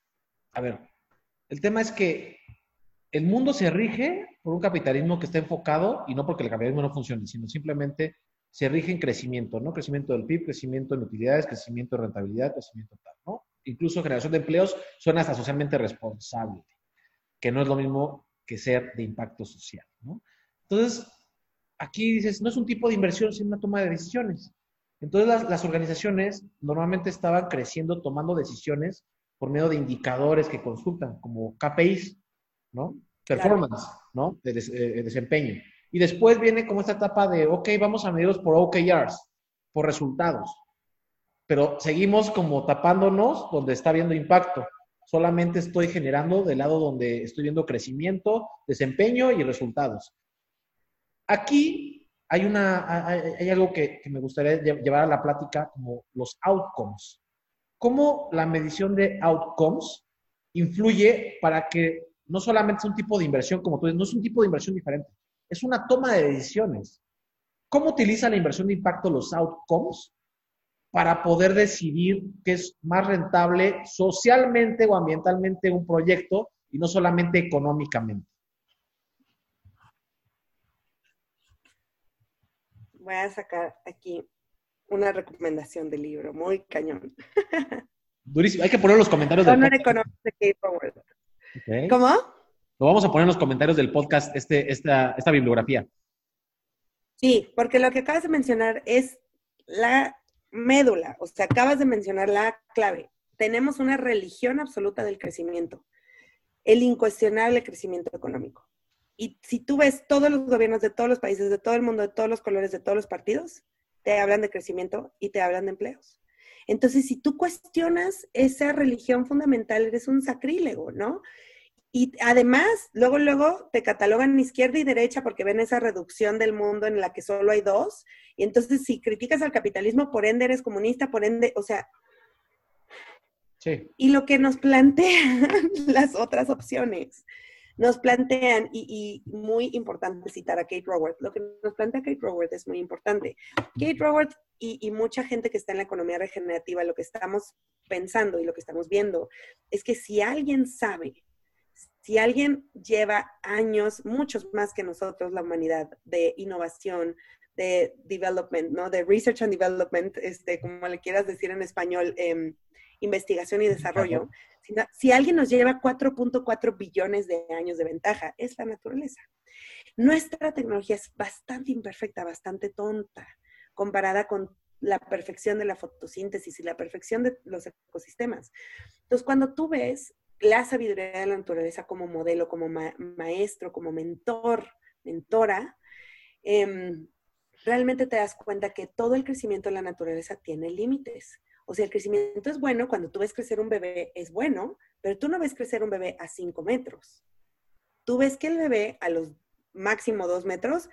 a ver, el tema es que el mundo se rige por un capitalismo que está enfocado, y no porque el capitalismo no funcione, sino simplemente se rige en crecimiento, ¿no? Crecimiento del PIB, crecimiento en utilidades, crecimiento de rentabilidad, crecimiento tal, ¿no? Incluso generación de empleos suena hasta socialmente responsable, que no es lo mismo que ser de impacto social, ¿no? Entonces, aquí dices, no es un tipo de inversión, sino una toma de decisiones. Entonces las, las organizaciones normalmente estaban creciendo, tomando decisiones por medio de indicadores que consultan, como KPIs, ¿no? Performance, ¿no? De des- eh, desempeño. Y después viene como esta etapa de, ok, vamos a medirlos por OKRs, por resultados. Pero seguimos como tapándonos donde está viendo impacto. Solamente estoy generando del lado donde estoy viendo crecimiento, desempeño y resultados. Aquí hay, una, hay, algo que, que me gustaría lle- llevar a la plática como los outcomes. ¿Cómo la medición de outcomes influye para que no solamente es un tipo de inversión, como tú dices, no es un tipo de inversión diferente, es una toma de decisiones. ¿Cómo utiliza la inversión de impacto los outcomes para poder decidir qué es más rentable socialmente o ambientalmente un proyecto y no solamente económicamente? Voy a sacar aquí una recomendación de libro, muy cañón. Durísimo. Hay que poner en los comentarios del podcast. ¿Cómo? Lo vamos a poner en los comentarios del podcast, este, esta, esta bibliografía. Sí, porque lo que acabas de mencionar es la médula, o sea, acabas de mencionar la clave. Tenemos una religión absoluta del crecimiento, el incuestionable crecimiento económico. Y si tú ves todos los gobiernos de todos los países, de todo el mundo, de todos los colores, de todos los partidos, te hablan de crecimiento y te hablan de empleos. Entonces, si tú cuestionas esa religión fundamental, eres un sacrílego, ¿no? Y además, luego, luego te catalogan izquierda y derecha porque ven esa reducción del mundo en la que solo hay dos. Y entonces, si criticas al capitalismo, por ende eres comunista, por ende, o sea. Sí. Y lo que nos plantean las otras opciones, nos plantean, y, muy importante citar a Kate Raworth, lo que nos plantea Kate Raworth es muy importante. Kate y, y mucha gente que está en la economía regenerativa, lo que estamos pensando y lo que estamos viendo es que si alguien sabe si alguien lleva años, muchos más que nosotros, la humanidad, de innovación, de development, ¿no? De research and development, este, como le quieras decir en español, em, investigación y desarrollo. Si, si alguien nos lleva 4.4 billones de años de ventaja, es la naturaleza. Nuestra tecnología es bastante imperfecta, bastante tonta, comparada con la perfección de la fotosíntesis y la perfección de los ecosistemas. Entonces, cuando tú ves la sabiduría de la naturaleza como modelo, como maestro, como mentor, mentora, em, realmente te das cuenta que todo el crecimiento de la naturaleza tiene límites. O sea, el crecimiento es bueno, cuando tú ves crecer un bebé es bueno, pero tú no ves crecer un bebé a 5 metros. Tú ves que el bebé a los máximo 2 metros,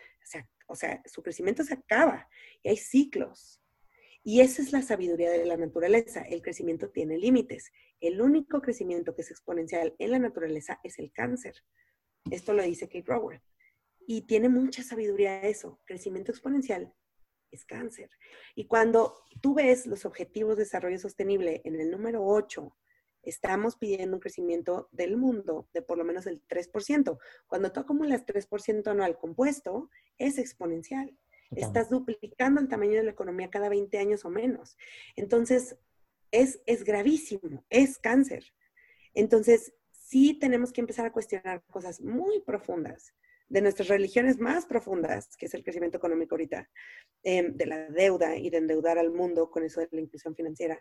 o sea, su crecimiento se acaba y hay ciclos. Y esa es la sabiduría de la naturaleza. El crecimiento tiene límites. El único crecimiento que es exponencial en la naturaleza es el cáncer. Esto lo dice Kate Raworth. Y tiene mucha sabiduría eso. Crecimiento exponencial es cáncer. Y cuando tú ves los objetivos de desarrollo sostenible en el número 8, estamos pidiendo un crecimiento del mundo de por lo menos el 3%. Cuando tú acumulas 3% anual compuesto, es exponencial. Estás duplicando el tamaño de la economía cada 20 años o menos. Entonces, es, es gravísimo, es cáncer. Entonces, sí tenemos que empezar a cuestionar cosas muy profundas de nuestras religiones más profundas, que es el crecimiento económico ahorita, em, de la deuda y de endeudar al mundo con eso de la inclusión financiera.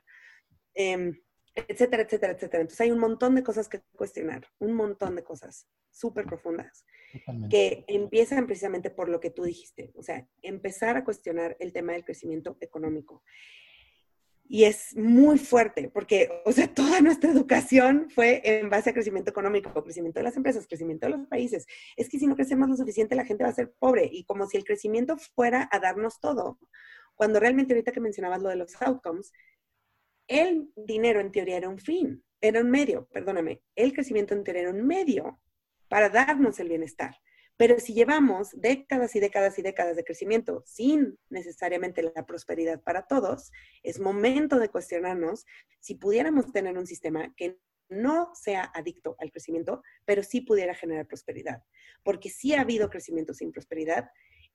Em, etcétera, etcétera, etcétera. Entonces hay un montón de cosas que cuestionar, un montón de cosas súper profundas que empiezan precisamente por lo que tú dijiste, o sea, empezar a cuestionar el tema del crecimiento económico. Y es muy fuerte porque, o sea, toda nuestra educación fue en base a crecimiento económico, crecimiento de las empresas, crecimiento de los países. Es que si no crecemos lo suficiente, la gente va a ser pobre y como si el crecimiento fuera a darnos todo, cuando realmente ahorita que mencionabas lo de los outcomes, el dinero en teoría era un fin, era un medio, perdóname, el crecimiento en teoría era un medio para darnos el bienestar. Pero si llevamos décadas y décadas y décadas de crecimiento sin necesariamente la prosperidad para todos, es momento de cuestionarnos si pudiéramos tener un sistema que no sea adicto al crecimiento, pero sí pudiera generar prosperidad. Porque sí ha habido crecimiento sin prosperidad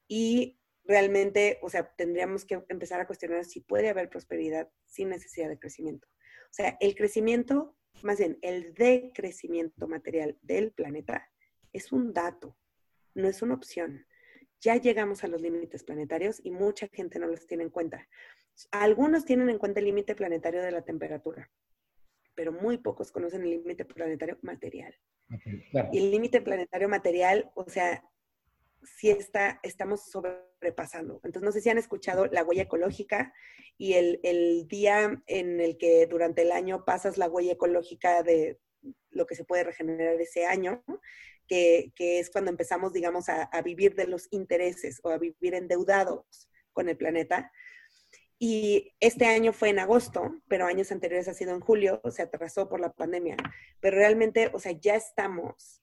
y realmente, o sea, tendríamos que empezar a cuestionar si puede haber prosperidad sin necesidad de crecimiento. O sea, el crecimiento, más bien, el decrecimiento material del planeta es un dato, no es una opción. Ya llegamos a los límites planetarios y mucha gente no los tiene en cuenta. Algunos tienen en cuenta el límite planetario de la temperatura, pero muy pocos conocen el límite planetario material. Y el límite planetario material, o sea, si está, estamos sobrepasando. Entonces, no sé si han escuchado la huella ecológica y el, el, día en el que durante el año pasas la huella ecológica de lo que se puede regenerar ese año, que, es cuando empezamos, digamos, a, a, vivir de los intereses o a vivir endeudados con el planeta. Y este año fue en agosto, pero años anteriores ha sido en julio, se atrasó por la pandemia. Pero realmente, o sea, ya estamos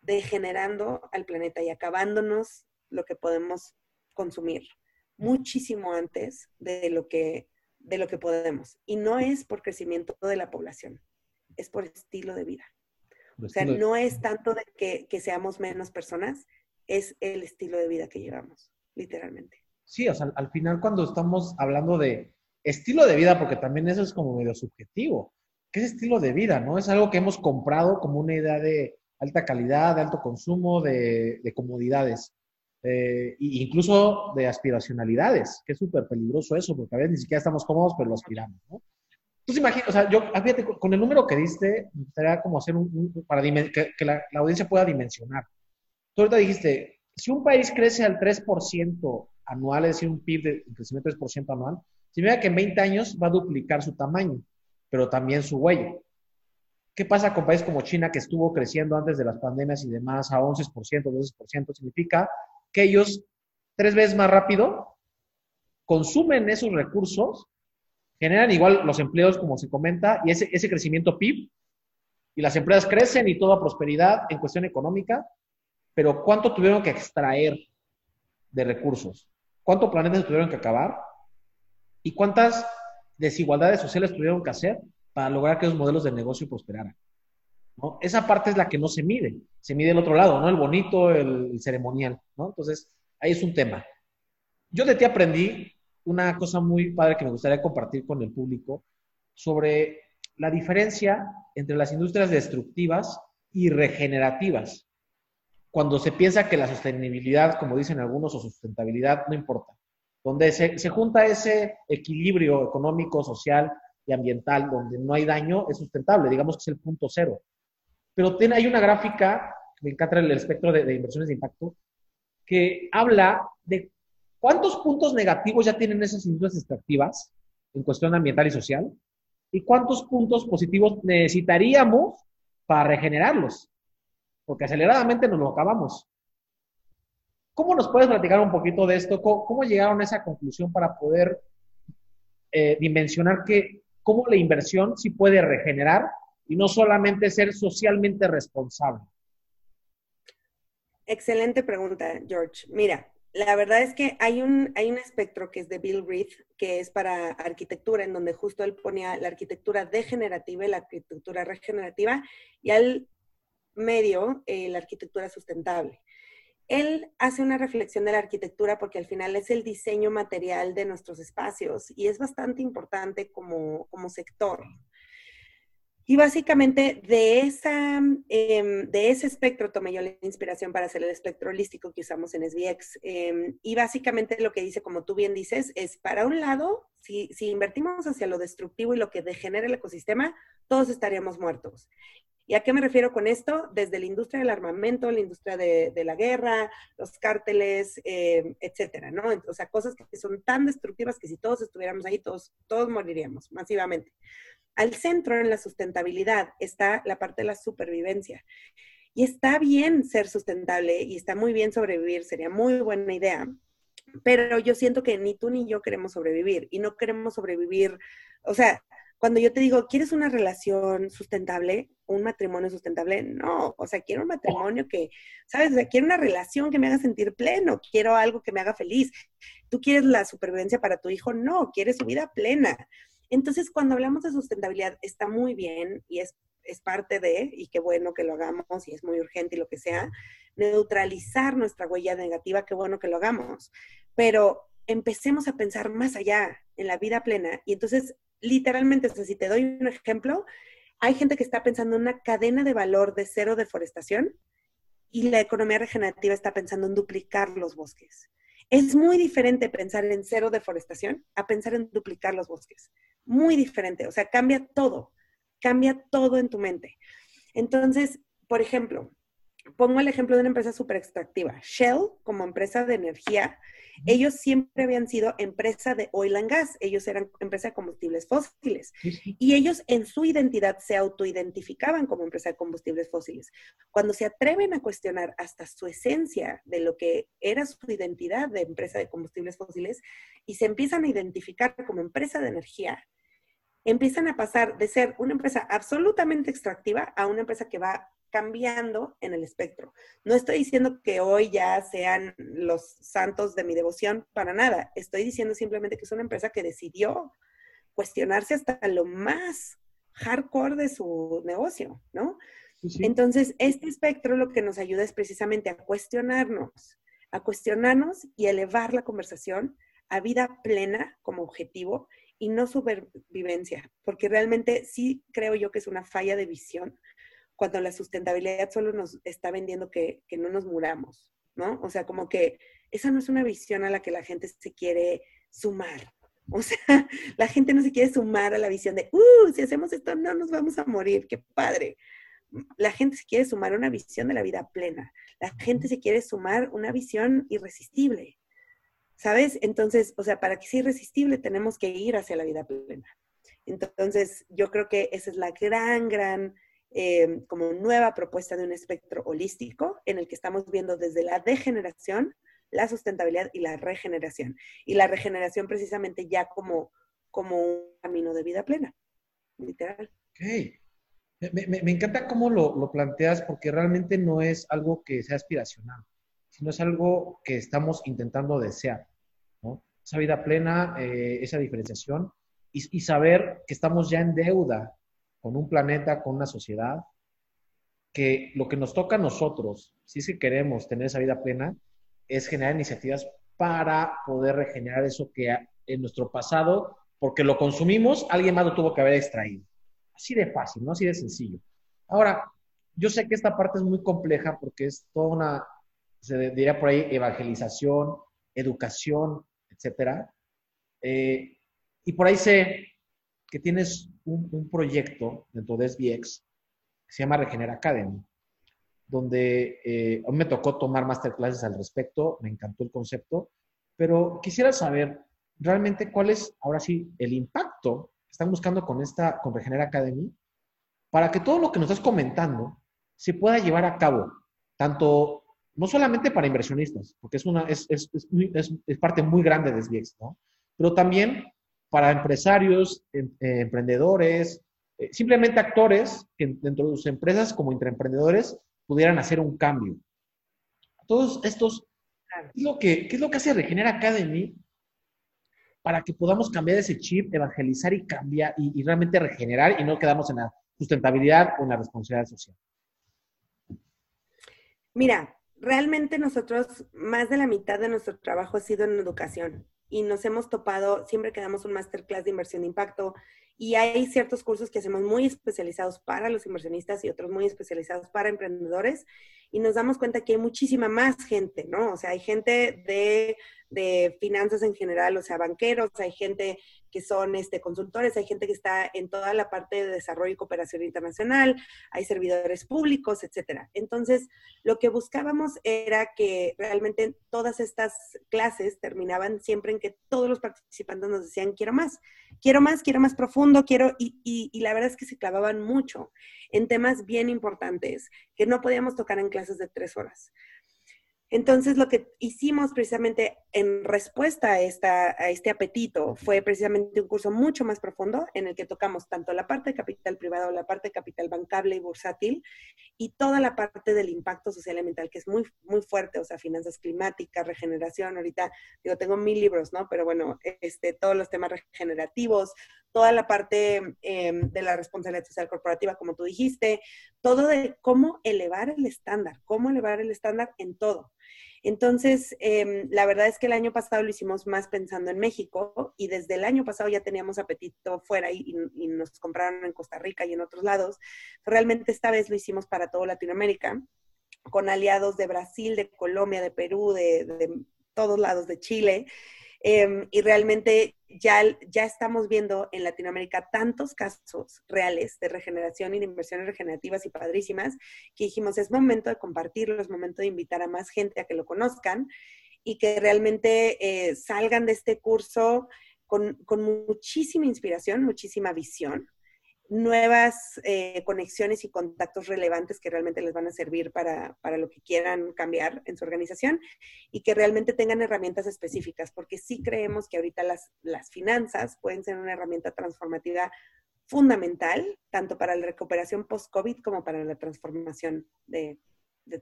degenerando al planeta y acabándonos lo que podemos consumir muchísimo antes de lo que, de lo que podemos. Y no es por crecimiento de la población, es por estilo de vida. O sea, no es tanto de que, que seamos menos personas, es el estilo de vida que llevamos, literalmente. Sí, o sea, al final cuando estamos hablando de estilo de vida, porque también eso es como medio subjetivo, ¿qué es estilo de vida? ¿No? Es algo que hemos comprado como una idea de, alta calidad, de alto consumo, de, comodidades. Eh, incluso de aspiracionalidades, que es súper peligroso eso, porque a veces ni siquiera estamos cómodos, pero lo aspiramos, ¿no? Entonces, imagínate, o sea, yo, ah, fíjate, con el número que diste, gustaría como hacer un, para que, que la, audiencia pueda dimensionar. Tú ahorita dijiste, si un país crece al 3% anual, es decir, un PIB de crecimiento 3% anual, significa que en 20 años va a duplicar su tamaño, pero también su huella. ¿Qué pasa con países como China, que estuvo creciendo antes de las pandemias y demás a 11%, 12%? Significa que ellos, tres veces más rápido, consumen esos recursos generan igual los empleos, como se comenta, y ese, ese crecimiento PIB, y las empresas crecen y toda prosperidad en cuestión económica, pero ¿cuánto tuvieron que extraer de recursos? ¿Cuánto planetas tuvieron que acabar? ¿Y cuántas desigualdades sociales tuvieron que hacer para lograr que los modelos de negocio prosperaran? Esa parte es la que no se mide, se mide el otro lado, ¿no? El bonito, el, el ceremonial, ¿no? Entonces, ahí es un tema. Yo de ti aprendí una cosa muy padre que me gustaría compartir con el público sobre la diferencia entre las industrias destructivas y regenerativas. Cuando se piensa que la sostenibilidad, como dicen algunos, o sustentabilidad, no importa. Donde se, se junta ese equilibrio económico, social y ambiental, donde no hay daño, es sustentable, digamos que es el punto cero. Pero hay una gráfica, me encanta el espectro de, de inversiones de impacto, que habla de ¿Cuántos puntos negativos ya tienen esas industrias extractivas en cuestión ambiental y social? ¿Y cuántos puntos positivos necesitaríamos para regenerarlos? Porque aceleradamente nos lo acabamos. ¿Cómo nos puedes platicar un poquito de esto? ¿Cómo, llegaron a esa conclusión para poder eh, dimensionar que cómo la inversión sí puede regenerar y no solamente ser socialmente responsable? Excelente pregunta, George. Mira, la verdad es que hay un, hay un espectro que es de Bill Reed, que es para arquitectura, en donde justo él ponía la arquitectura degenerativa y la arquitectura regenerativa, y al medio eh, la arquitectura sustentable. Él hace una reflexión de la arquitectura porque al final es el diseño material de nuestros espacios y es bastante importante como, como sector. Y básicamente de, esa, em, de ese espectro tomé yo la inspiración para hacer el espectro holístico que usamos en SBX. Em, y básicamente lo que dice, como tú bien dices, es para un lado, si, si invertimos hacia lo destructivo y lo que degenera el ecosistema, todos estaríamos muertos. ¿Y a qué me refiero con esto? Desde la industria del armamento, la industria de, la guerra, los cárteles, eh, etcétera, ¿no? O sea, cosas que son tan destructivas que si todos estuviéramos ahí, todos, todos moriríamos masivamente. Al centro, en la sustentabilidad, está la parte de la supervivencia. Y está bien ser sustentable y está muy bien sobrevivir, sería muy buena idea. Pero yo siento que ni tú ni yo queremos sobrevivir y no queremos sobrevivir, o sea, cuando yo te digo, ¿quieres una relación sustentable? ¿Un matrimonio sustentable? No, o sea, quiero un matrimonio que, ¿sabes? O sea, quiero una relación que me haga sentir pleno, quiero algo que me haga feliz. ¿Tú quieres la supervivencia para tu hijo? No, quieres su vida plena. Entonces, cuando hablamos de sustentabilidad, está muy bien y es, es parte de, y qué bueno que lo hagamos y es muy urgente y lo que sea, neutralizar nuestra huella negativa, qué bueno que lo hagamos. Pero empecemos a pensar más allá en la vida plena. Y entonces, literalmente, si te doy un ejemplo, hay gente que está pensando en una cadena de valor de cero deforestación y la economía regenerativa está pensando en duplicar los bosques. Es muy diferente pensar en cero deforestación a pensar en duplicar los bosques muy diferente, o sea, cambia todo, cambia todo en tu mente. Entonces, por ejemplo, pongo el ejemplo de una empresa súper extractiva. Shell, como empresa de energía, ellos siempre habían sido empresa de oil and gas, ellos eran empresa de combustibles fósiles. Y ellos en su identidad se autoidentificaban como empresa de combustibles fósiles. Cuando se atreven a cuestionar hasta su esencia de lo que era su identidad de empresa de combustibles fósiles y se empiezan a identificar como empresa de energía, empiezan a pasar de ser una empresa absolutamente extractiva a una empresa que va cambiando en el espectro. No estoy diciendo que hoy ya sean los santos de mi devoción para nada. Estoy diciendo simplemente que es una empresa que decidió cuestionarse hasta lo más hardcore de su negocio, ¿no? Entonces, este espectro lo que nos ayuda es precisamente a cuestionarnos, a cuestionarnos y elevar la conversación a vida plena como objetivo y no supervivencia, porque realmente sí creo yo que es una falla de visión cuando la sustentabilidad solo nos está vendiendo que, no nos muramos, ¿no? O sea, como que esa no es una visión a la que la gente se quiere sumar. O sea, la gente no se quiere sumar a la visión de, uh, si hacemos esto no nos vamos a morir, qué padre. La gente se quiere sumar a una visión de la vida plena. La gente se quiere sumar una visión irresistible. ¿Sabes? Entonces, o sea, para que sea irresistible tenemos que ir hacia la vida plena. Entonces, yo creo que esa es la gran, gran, eh, como nueva propuesta de un espectro holístico en el que estamos viendo desde la degeneración, la sustentabilidad y la regeneración. Y la regeneración precisamente ya como, como un camino de vida plena, literal. Ok. Me, encanta cómo lo, lo, planteas porque realmente no es algo que sea aspiracional, sino es algo que estamos intentando desear. Esa vida plena, eh, esa diferenciación y, saber que estamos ya en deuda con un planeta, con una sociedad, que lo que nos toca a nosotros, si es que queremos tener esa vida plena, es generar iniciativas para poder regenerar eso que en nuestro pasado, porque lo consumimos, alguien más lo tuvo que haber extraído. Así de fácil, ¿no? Así de sencillo. Ahora, yo sé que esta parte es muy compleja porque es toda una, se diría por ahí, evangelización, educación, etcétera. Eh, y por ahí sé que tienes un, proyecto dentro de SBX que se llama Regenera Academy, donde eh, a mí me tocó tomar masterclasses al respecto, me encantó el concepto, pero quisiera saber realmente cuál es, ahora sí, el impacto que están buscando con esta, con Regenera Academy, para que todo lo que nos estás comentando se pueda llevar a cabo, tanto, no solamente para inversionistas, porque es, una, es, es, es parte muy grande de SBX, ¿no? Pero también para empresarios, em, eh, emprendedores, eh, simplemente actores que dentro de sus empresas como intraemprendedores pudieran hacer un cambio. Todos estos, ¿qué es lo que, qué es lo que hace Regenera Academy para que podamos cambiar ese chip, evangelizar y cambiar y, realmente regenerar y no quedamos en la sustentabilidad o en la responsabilidad social? Mira, realmente nosotros, más de la mitad de nuestro trabajo ha sido en educación y nos hemos topado, siempre que damos un masterclass de inversión de impacto y hay ciertos cursos que hacemos muy especializados para los inversionistas y otros muy especializados para emprendedores y nos damos cuenta que hay muchísima más gente, ¿no? O sea, hay gente de, de finanzas en general, o sea, banqueros, hay gente que son este, consultores, hay gente que está en toda la parte de desarrollo y cooperación internacional, hay servidores públicos, etcétera. Entonces, lo que buscábamos era que realmente todas estas clases terminaban siempre en que todos los participantes nos decían, quiero más, quiero más, quiero más profundo, quiero, y, y, y la verdad es que se clavaban mucho en temas bien importantes que no podíamos tocar en clases de tres horas. Entonces, lo que hicimos precisamente en respuesta a, esta, a este apetito fue precisamente un curso mucho más profundo en el que tocamos tanto la parte de capital privado, la parte de capital bancable y bursátil y toda la parte del impacto social ambiental, que es muy, muy fuerte, o sea, finanzas climáticas, regeneración. Ahorita, digo, tengo mil libros, ¿no? Pero bueno, este, todos los temas regenerativos, toda la parte em, de la responsabilidad social corporativa, como tú dijiste, todo de cómo elevar el estándar, cómo elevar el estándar en todo. Entonces, em, la verdad es que el año pasado lo hicimos más pensando en México y desde el año pasado ya teníamos apetito fuera y, nos compraron en Costa Rica y en otros lados. Realmente esta vez lo hicimos para toda Latinoamérica, con aliados de Brasil, de Colombia, de Perú, de, de todos lados, de Chile. Em, y realmente ya, ya estamos viendo en Latinoamérica tantos casos reales de regeneración y de inversiones regenerativas y padrísimas que dijimos, es momento de compartirlo, es momento de invitar a más gente a que lo conozcan y que realmente eh, salgan de este curso con, con muchísima inspiración, muchísima visión nuevas eh, conexiones y contactos relevantes que realmente les van a servir para, lo que quieran cambiar en su organización y que realmente tengan herramientas específicas, porque sí creemos que ahorita las, las finanzas pueden ser una herramienta transformativa fundamental, tanto para la recuperación post-COVID como para la transformación de,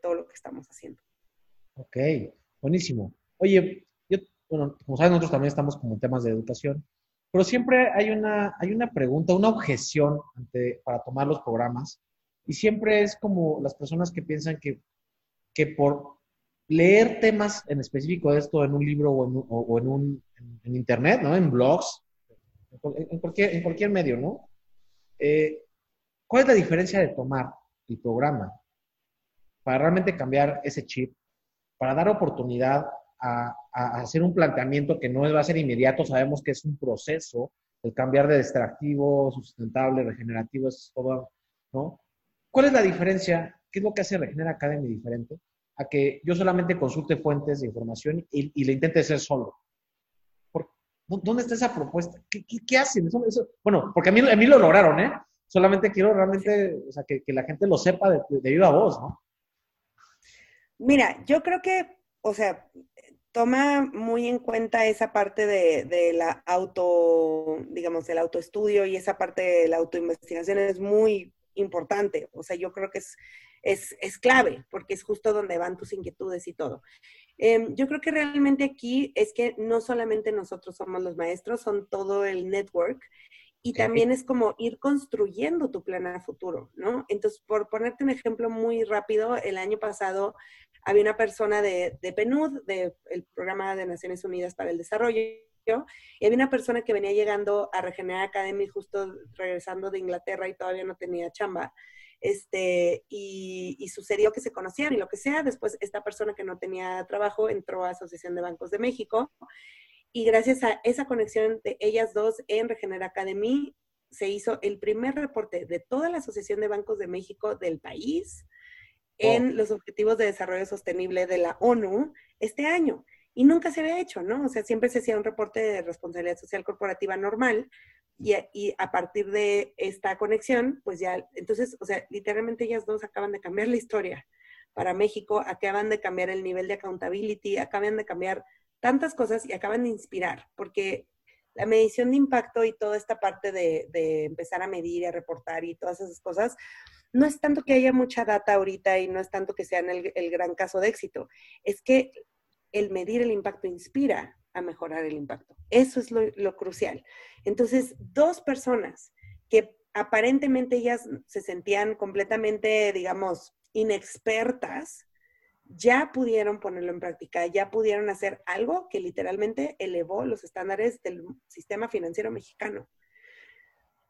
todo lo que estamos haciendo. Ok, buenísimo. Oye, yo, bueno, como saben, nosotros también estamos como temas de educación. Pero siempre hay una, hay una pregunta, una objeción ante, para tomar los programas. Y siempre es como las personas que piensan que, que por leer temas en específico de esto en un libro o en, o, en un en, internet, ¿no? En blogs, en cualquier, en cualquier medio, ¿no? Eh, ¿Cuál es la diferencia de tomar el programa para realmente cambiar ese chip para dar oportunidad a, hacer un planteamiento que no va a ser inmediato, sabemos que es un proceso, el cambiar de extractivo, sustentable, regenerativo, es todo, ¿no? ¿Cuál es la diferencia? ¿Qué es lo que hace Regenera Academy diferente? A que yo solamente consulte fuentes de información y, y le intente ser solo. ¿Dónde está esa propuesta? ¿Qué, hacen? bueno, porque a mí, a mí lo lograron, ¿eh? Solamente quiero realmente, o sea, que, la gente lo sepa de, de, viva voz, ¿no? Mira, yo creo que, o sea, toma muy en cuenta esa parte de, de, la auto, digamos, el autoestudio y esa parte de la autoinvestigación es muy importante. O sea, yo creo que es, es, es clave porque es justo donde van tus inquietudes y todo. Em, yo creo que realmente aquí es que no solamente nosotros somos los maestros, son todo el network y también es como ir construyendo tu plan a futuro, ¿no? Entonces, por ponerte un ejemplo muy rápido, el año pasado había una persona de, de PNUD, del Programa de Naciones Unidas para el Desarrollo, y había una persona que venía llegando a Regenerar Academy justo regresando de Inglaterra y todavía no tenía chamba este, y, sucedió que se conocían y lo que sea. Después, esta persona que no tenía trabajo entró a Asociación de Bancos de México y gracias a esa conexión de ellas dos en Regenera Academy, se hizo el primer reporte de toda la Asociación de Bancos de México del país en los Objetivos de Desarrollo Sostenible de la ONU este año. Y nunca se había hecho, ¿no? O sea, siempre se hacía un reporte de responsabilidad social corporativa normal, y, a partir de esta conexión, pues ya, entonces, o sea, literalmente ellas dos acaban de cambiar la historia para México, acaban de cambiar el nivel de accountability, acaban de cambiar tantas cosas y acaban de inspirar, porque la medición de impacto y toda esta parte de, empezar a medir y a reportar y todas esas cosas, no es tanto que haya mucha data ahorita y no es tanto que sean el, gran caso de éxito, es que el medir el impacto inspira a mejorar el impacto. Eso es lo, crucial. Entonces, dos personas que aparentemente ellas se sentían completamente, digamos, inexpertas, ya pudieron ponerlo en práctica, ya pudieron hacer algo que literalmente elevó los estándares del sistema financiero mexicano.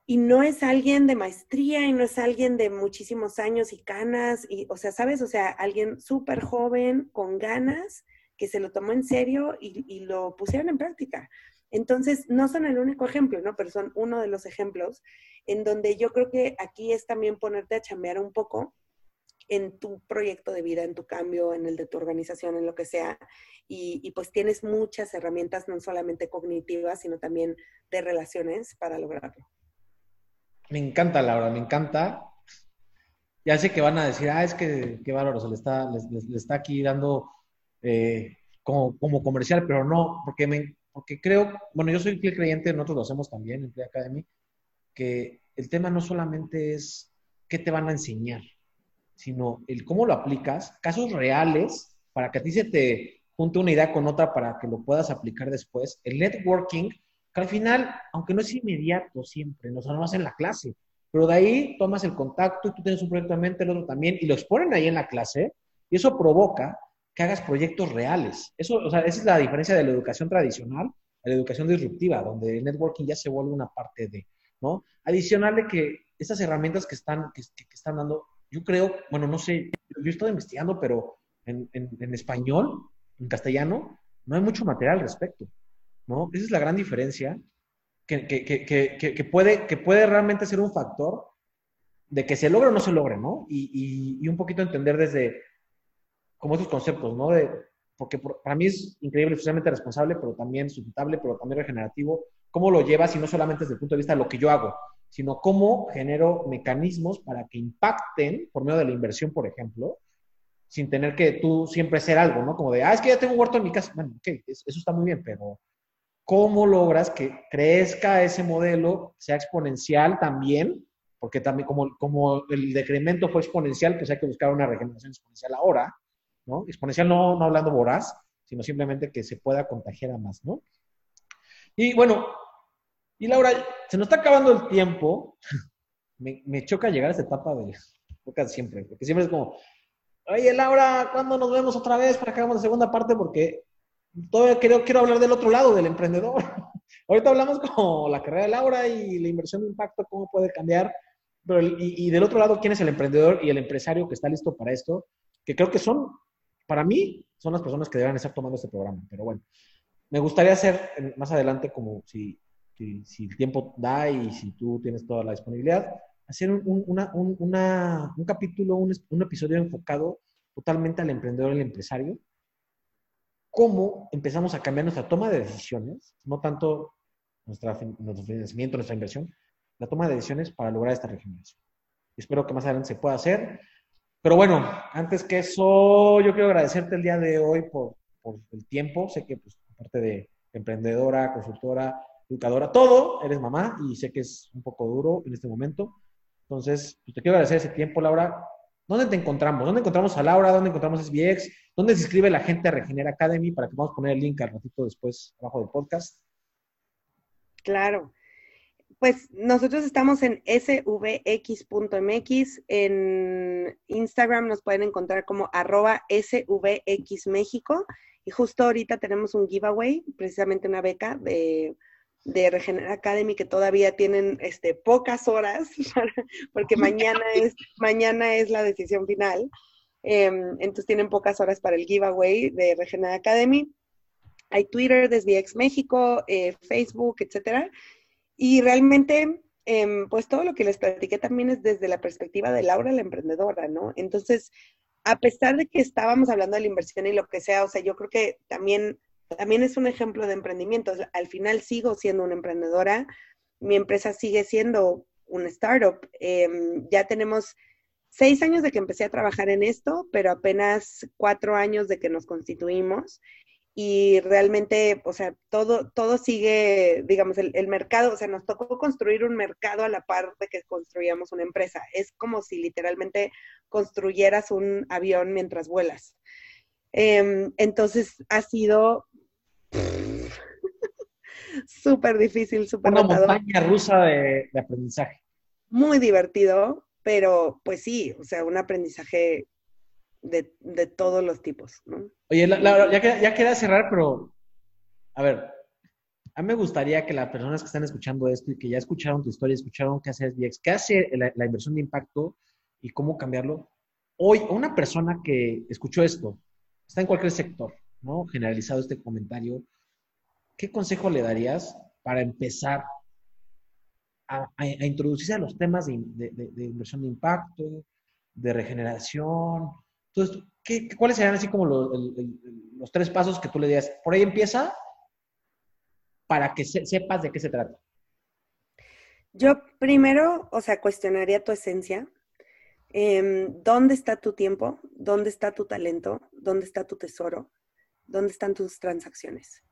Y no es alguien de maestría y no es alguien de muchísimos años y canas, y, o sea, ¿sabes? O sea, alguien súper joven, con ganas, que se lo tomó en serio y, lo pusieron en práctica. Entonces, no son el único ejemplo, ¿no? Pero son uno de los ejemplos en donde yo creo que aquí es también ponerte a chambear un poco en tu proyecto de vida, en tu cambio, en el de tu organización, en lo que sea. Y, pues tienes muchas herramientas, no solamente cognitivas, sino también de relaciones para lograrlo. Me encanta, Laura, me encanta. Ya sé que van a decir, ah, es que qué bárbaro, se le está, le está aquí dando eh, como, como, comercial, pero no, porque, me, porque creo, bueno, yo soy fiel creyente, nosotros lo hacemos también en Play Academy, que el tema no solamente es qué te van a enseñar, sino el cómo lo aplicas, casos reales, para que a ti se te junte una idea con otra para que lo puedas aplicar después. El networking, que al final, aunque no es inmediato siempre, no, no en la clase, pero de ahí tomas el contacto y tú tienes un proyecto en mente, el otro también, y lo exponen ahí en la clase, y eso provoca que hagas proyectos reales. Eso, o sea, esa es la diferencia de la educación tradicional a la educación disruptiva, donde el networking ya se vuelve una parte de, ¿no? Adicional de que estas herramientas que están, que, están dando, yo creo, bueno, no sé, yo he estado investigando, pero en, en, español, en castellano, no hay mucho material al respecto, ¿no? Esa es la gran diferencia que, que, puede, que puede realmente ser un factor de que se logre o no se logre, ¿no? Y, y, y un poquito entender desde como estos conceptos, ¿no? De, porque para mí es increíble, socialmente responsable, pero también sustentable, pero también regenerativo. ¿Cómo lo llevas y no solamente desde el punto de vista de lo que yo hago, sino cómo genero mecanismos para que impacten por medio de la inversión, por ejemplo, sin tener que tú siempre ser algo, ¿no? Como de, ah, es que ya tengo un huerto en mi casa. Bueno, ok, eso está muy bien, pero ¿cómo logras que crezca ese modelo, sea exponencial también? Porque también como, como el decremento fue exponencial, pues hay que buscar una regeneración exponencial ahora ¿no? Exponencial no, no hablando voraz, sino simplemente que se pueda contagiar a más, ¿no? Y bueno, y Laura, se nos está acabando el tiempo. Me, me choca llegar a esta etapa de podcast siempre, porque siempre es como, oye Laura, ¿cuándo nos vemos otra vez para que hagamos la segunda parte? Porque todavía quiero, quiero hablar del otro lado, del emprendedor. Ahorita hablamos como la carrera de Laura y la inversión de impacto, cómo puede cambiar. Pero, y, y del otro lado, ¿quién es el emprendedor y el empresario que está listo para esto? Que creo que son para mí, son las personas que deberían estar tomando este programa. Pero bueno, me gustaría hacer más adelante, como si, si, el tiempo da y si tú tienes toda la disponibilidad, hacer un, un capítulo, un, episodio enfocado totalmente al emprendedor y al empresario. Cómo empezamos a cambiar nuestra toma de decisiones, no tanto nuestra, nuestro financiamiento, nuestra inversión, la toma de decisiones para lograr esta regeneración. Espero que más adelante se pueda hacer. Pero bueno, antes que eso, yo quiero agradecerte el día de hoy por, por el tiempo. Sé que, pues, aparte de emprendedora, consultora, educadora, todo, eres mamá y sé que es un poco duro en este momento. Entonces, pues, te quiero agradecer ese tiempo, Laura. ¿Dónde te encontramos? ¿Dónde encontramos a Laura? ¿Dónde encontramos SBX? ¿Dónde se inscribe la gente a Regenera Academy? Para que vamos a poner el link al ratito después abajo del podcast. Claro. Pues nosotros estamos en svx.mx, en Instagram nos pueden encontrar como arroba svxmexico y justo ahorita tenemos un giveaway, precisamente una beca de, de Regener Academy que todavía tienen este, pocas horas, porque mañana es, mañana es la decisión final. Em, entonces tienen pocas horas para el giveaway de Regener Academy. Hay Twitter desde Ex México, eh, Facebook, etcétera. Y realmente, em, pues todo lo que les platiqué también es desde la perspectiva de Laura, la emprendedora, ¿no? Entonces, a pesar de que estábamos hablando de la inversión y lo que sea, o sea, yo creo que también, también es un ejemplo de emprendimiento. Al final sigo siendo una emprendedora, mi empresa sigue siendo un startup. Em, ya tenemos seis años de que empecé a trabajar en esto, pero apenas cuatro años de que nos constituimos y realmente, o sea, todo, todo sigue, digamos, el, el, mercado, o sea, nos tocó construir un mercado a la par de que construíamos una empresa. Es como si literalmente construyeras un avión mientras vuelas. Eh, entonces, ha sido súper difícil, súper Una montaña rusa de, de aprendizaje. Muy divertido, pero pues sí, o sea, un aprendizaje de, de todos los tipos, ¿no? Oye, ya, queda, ya queda cerrar, pero a ver, a mí me gustaría que las personas que están escuchando esto y que ya escucharon tu historia, escucharon qué hace SBX, qué hace la, la, inversión de impacto y cómo cambiarlo. Hoy, una persona que escuchó esto, está en cualquier sector, ¿no? Generalizado este comentario, ¿qué consejo le darías para empezar a, introducirse a los temas de, inversión de impacto, de regeneración, entonces, ¿qué, ¿cuáles serían así como los, tres pasos que tú le dirías? Por ahí empieza para que se, sepas de qué se trata. Yo primero, o sea, cuestionaría tu esencia. Eh, ¿Dónde está tu tiempo? ¿Dónde está tu talento? ¿Dónde está tu tesoro? ¿Dónde están tus transacciones?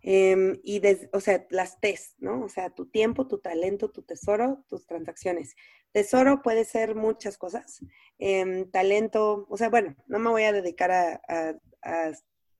Eh, y, des, o sea, las T's, ¿no? O sea, tu tiempo, tu talento, tu tesoro, tus transacciones. Tesoro puede ser muchas cosas. Eh, talento, o sea, bueno, no me voy a dedicar a,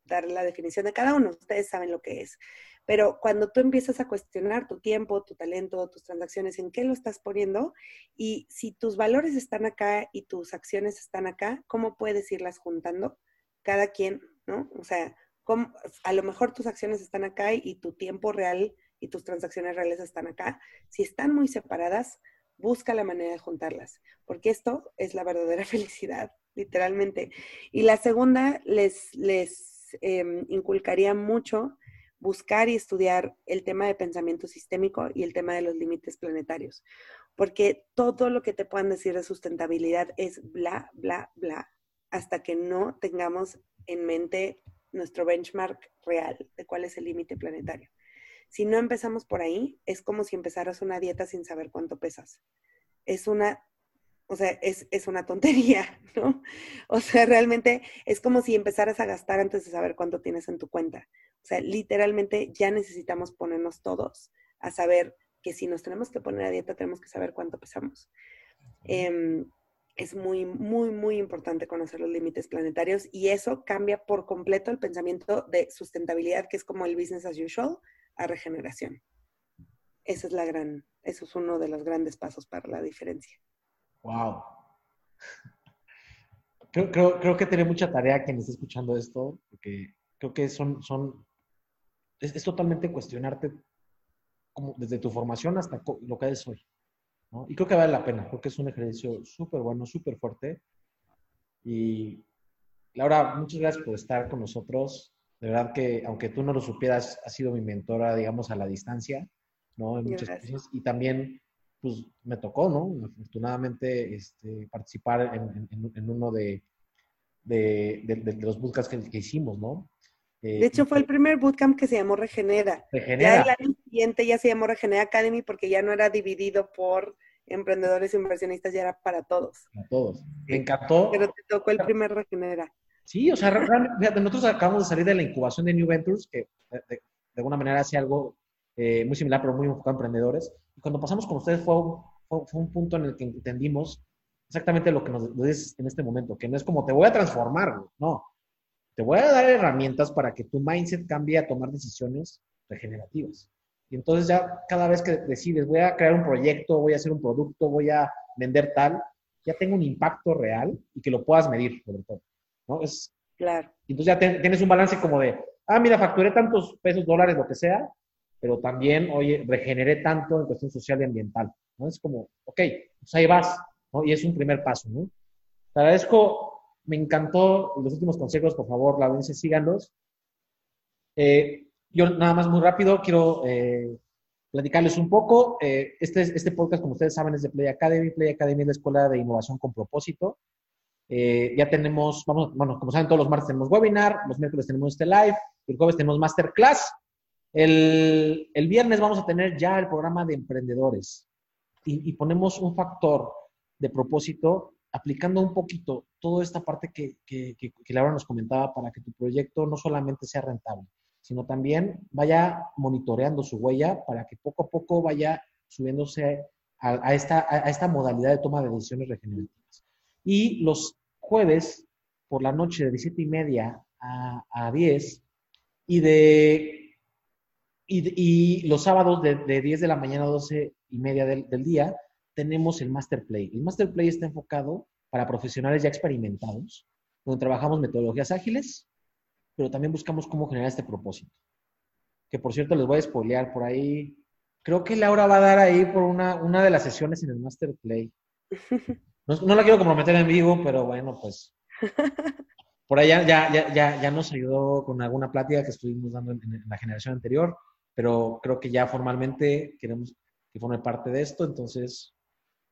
dar la definición de cada uno, ustedes saben lo que es. Pero cuando tú empiezas a cuestionar tu tiempo, tu talento, tus transacciones, en qué lo estás poniendo y si tus valores están acá y tus acciones están acá, ¿cómo puedes irlas juntando? Cada quien, ¿no? O sea, ¿cómo, a lo mejor tus acciones están acá y tu tiempo real y tus transacciones reales están acá. Si están muy separadas, busca la manera de juntarlas, porque esto es la verdadera felicidad, literalmente. Y la segunda, les, les eh, inculcaría mucho buscar y estudiar el tema de pensamiento sistémico y el tema de los límites planetarios, porque todo lo que te puedan decir de sustentabilidad es bla, bla, bla, hasta que no tengamos en mente nuestro benchmark real de cuál es el límite planetario. Si no empezamos por ahí, es como si empezaras una dieta sin saber cuánto pesas. Es una, o sea, es, es, una tontería, ¿no? O sea, realmente es como si empezaras a gastar antes de saber cuánto tienes en tu cuenta. O sea, literalmente ya necesitamos ponernos todos a saber que si nos tenemos que poner a dieta, tenemos que saber cuánto pesamos. Eh, es muy, muy, muy importante conocer los límites planetarios y eso cambia por completo el pensamiento de sustentabilidad, que es como el business as usual, a regeneración. Esa es la gran, eso es uno de los grandes pasos para la diferencia. Wow. Creo, creo, creo que tiene mucha tarea quien esté escuchando esto, porque creo que son, son es, es totalmente cuestionarte como desde tu formación hasta lo que eres hoy. ¿no? Y creo que vale la pena, porque es un ejercicio súper bueno, súper fuerte. Y Laura, muchas gracias por estar con nosotros. De verdad que, aunque tú no lo supieras, has sido mi mentora, digamos, a la distancia, ¿no? En muchas cosas. Y también, pues, me tocó, ¿no? Afortunadamente, este, participar en, uno de, de, los bootcamps que, hicimos, ¿no? Eh, de hecho, fue el primer bootcamp que se llamó Regenera. Regenera. Ya el año siguiente ya se llamó Regenera Academy porque ya no era dividido por emprendedores e inversionistas, ya era para todos. Para todos. Me encantó. Pero te tocó el primer Regenera. Sí, o sea, realmente, nosotros acabamos de salir de la incubación de New Ventures, que de, alguna manera hace algo eh, muy similar, pero muy enfocado a emprendedores. Y cuando pasamos con ustedes fue, fue, un punto en el que entendimos exactamente lo que nos dices en este momento, que no es como te voy a transformar, no. Te voy a dar herramientas para que tu mindset cambie a tomar decisiones regenerativas. Y entonces ya cada vez que decides, voy a crear un proyecto, voy a hacer un producto, voy a vender tal, ya tengo un impacto real y que lo puedas medir, sobre todo. ¿no? Es, claro. Entonces ya tienes un balance como de, ah, mira, facturé tantos pesos, dólares, lo que sea, pero también, oye, regeneré tanto en cuestión social y ambiental, ¿no? Es como, ok, pues ahí vas, ¿no? Y es un primer paso, ¿no? Te agradezco, me encantó los últimos consejos, por favor, la audiencia, síganlos. Eh, yo nada más muy rápido quiero eh, platicarles un poco. Eh, este, este podcast, como ustedes saben, es de Play Academy. Play Academy es la escuela de innovación con propósito. Eh, ya tenemos, vamos, bueno, como saben, todos los martes tenemos webinar, los miércoles tenemos este live, el jueves tenemos masterclass. El, el viernes vamos a tener ya el programa de emprendedores y, ponemos un factor de propósito aplicando un poquito toda esta parte que, que, que, que Laura nos comentaba para que tu proyecto no solamente sea rentable, sino también vaya monitoreando su huella para que poco a poco vaya subiéndose a, esta, a esta modalidad de toma de decisiones regenerativas. Y los jueves por la noche de 17 y media a, 10 y de y, los sábados de, 10 de la mañana a 12 y media del, día tenemos el Master Play. El Master Play está enfocado para profesionales ya experimentados, donde trabajamos metodologías ágiles, pero también buscamos cómo generar este propósito. Que por cierto les voy a spoilear por ahí. Creo que Laura va a dar ahí por una, una de las sesiones en el Master Play. No, la quiero comprometer en vivo, pero bueno, pues por allá ya, ya, ya, ya nos ayudó con alguna plática que estuvimos dando en, la generación anterior, pero creo que ya formalmente queremos que forme parte de esto, entonces,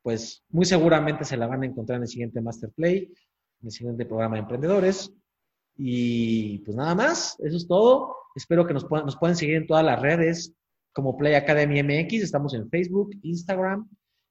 pues muy seguramente se la van a encontrar en el siguiente Master Play, en el siguiente programa de emprendedores. Y pues nada más, eso es todo. Espero que nos, puedan, nos pueden seguir en todas las redes como Play Academy MX. Estamos en Facebook, Instagram,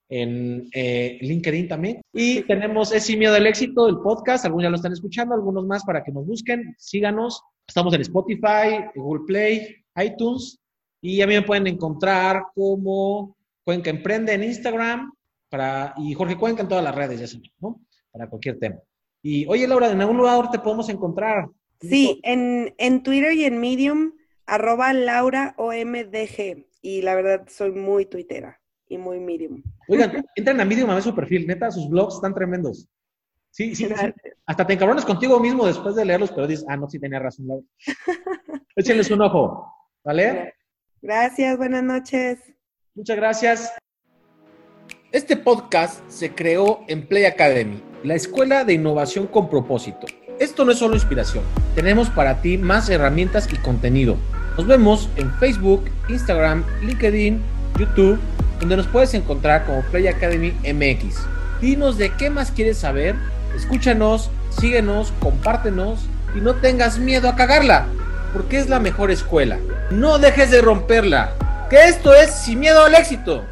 en eh, LinkedIn también. Y tenemos ese miedo del éxito, el podcast, algunos ya lo están escuchando, algunos más para que nos busquen, síganos. Estamos en Spotify, Google Play, iTunes y a mí me pueden encontrar como Cuenca Emprende en Instagram para, y Jorge Cuenca en todas las redes, ya ¿no? Para cualquier tema. Y oye, Laura, ¿en algún lugar te podemos encontrar? Sí, en, en Twitter y en Medium, arroba Laura OMDG. Y la verdad, soy muy tuitera y muy Medium. Oigan, entren a Medium a ver su perfil, neta, sus blogs están tremendos. Sí, sí, hasta te encabrones contigo mismo después de leerlos, pero dices, ah, no, sí tenía razón, Laura. Échenles un ojo, ¿vale? Gracias, buenas noches. Muchas gracias. Este podcast se creó en Play Academy, la escuela de innovación con propósito. Esto no es solo inspiración, tenemos para ti más herramientas y contenido. Nos vemos en Facebook, Instagram, LinkedIn, YouTube donde nos puedes encontrar como Play Academy MX. Dinos de qué más quieres saber, escúchanos, síguenos, compártenos y no tengas miedo a cagarla, porque es la mejor escuela. No dejes de romperla, que esto es sin miedo al éxito.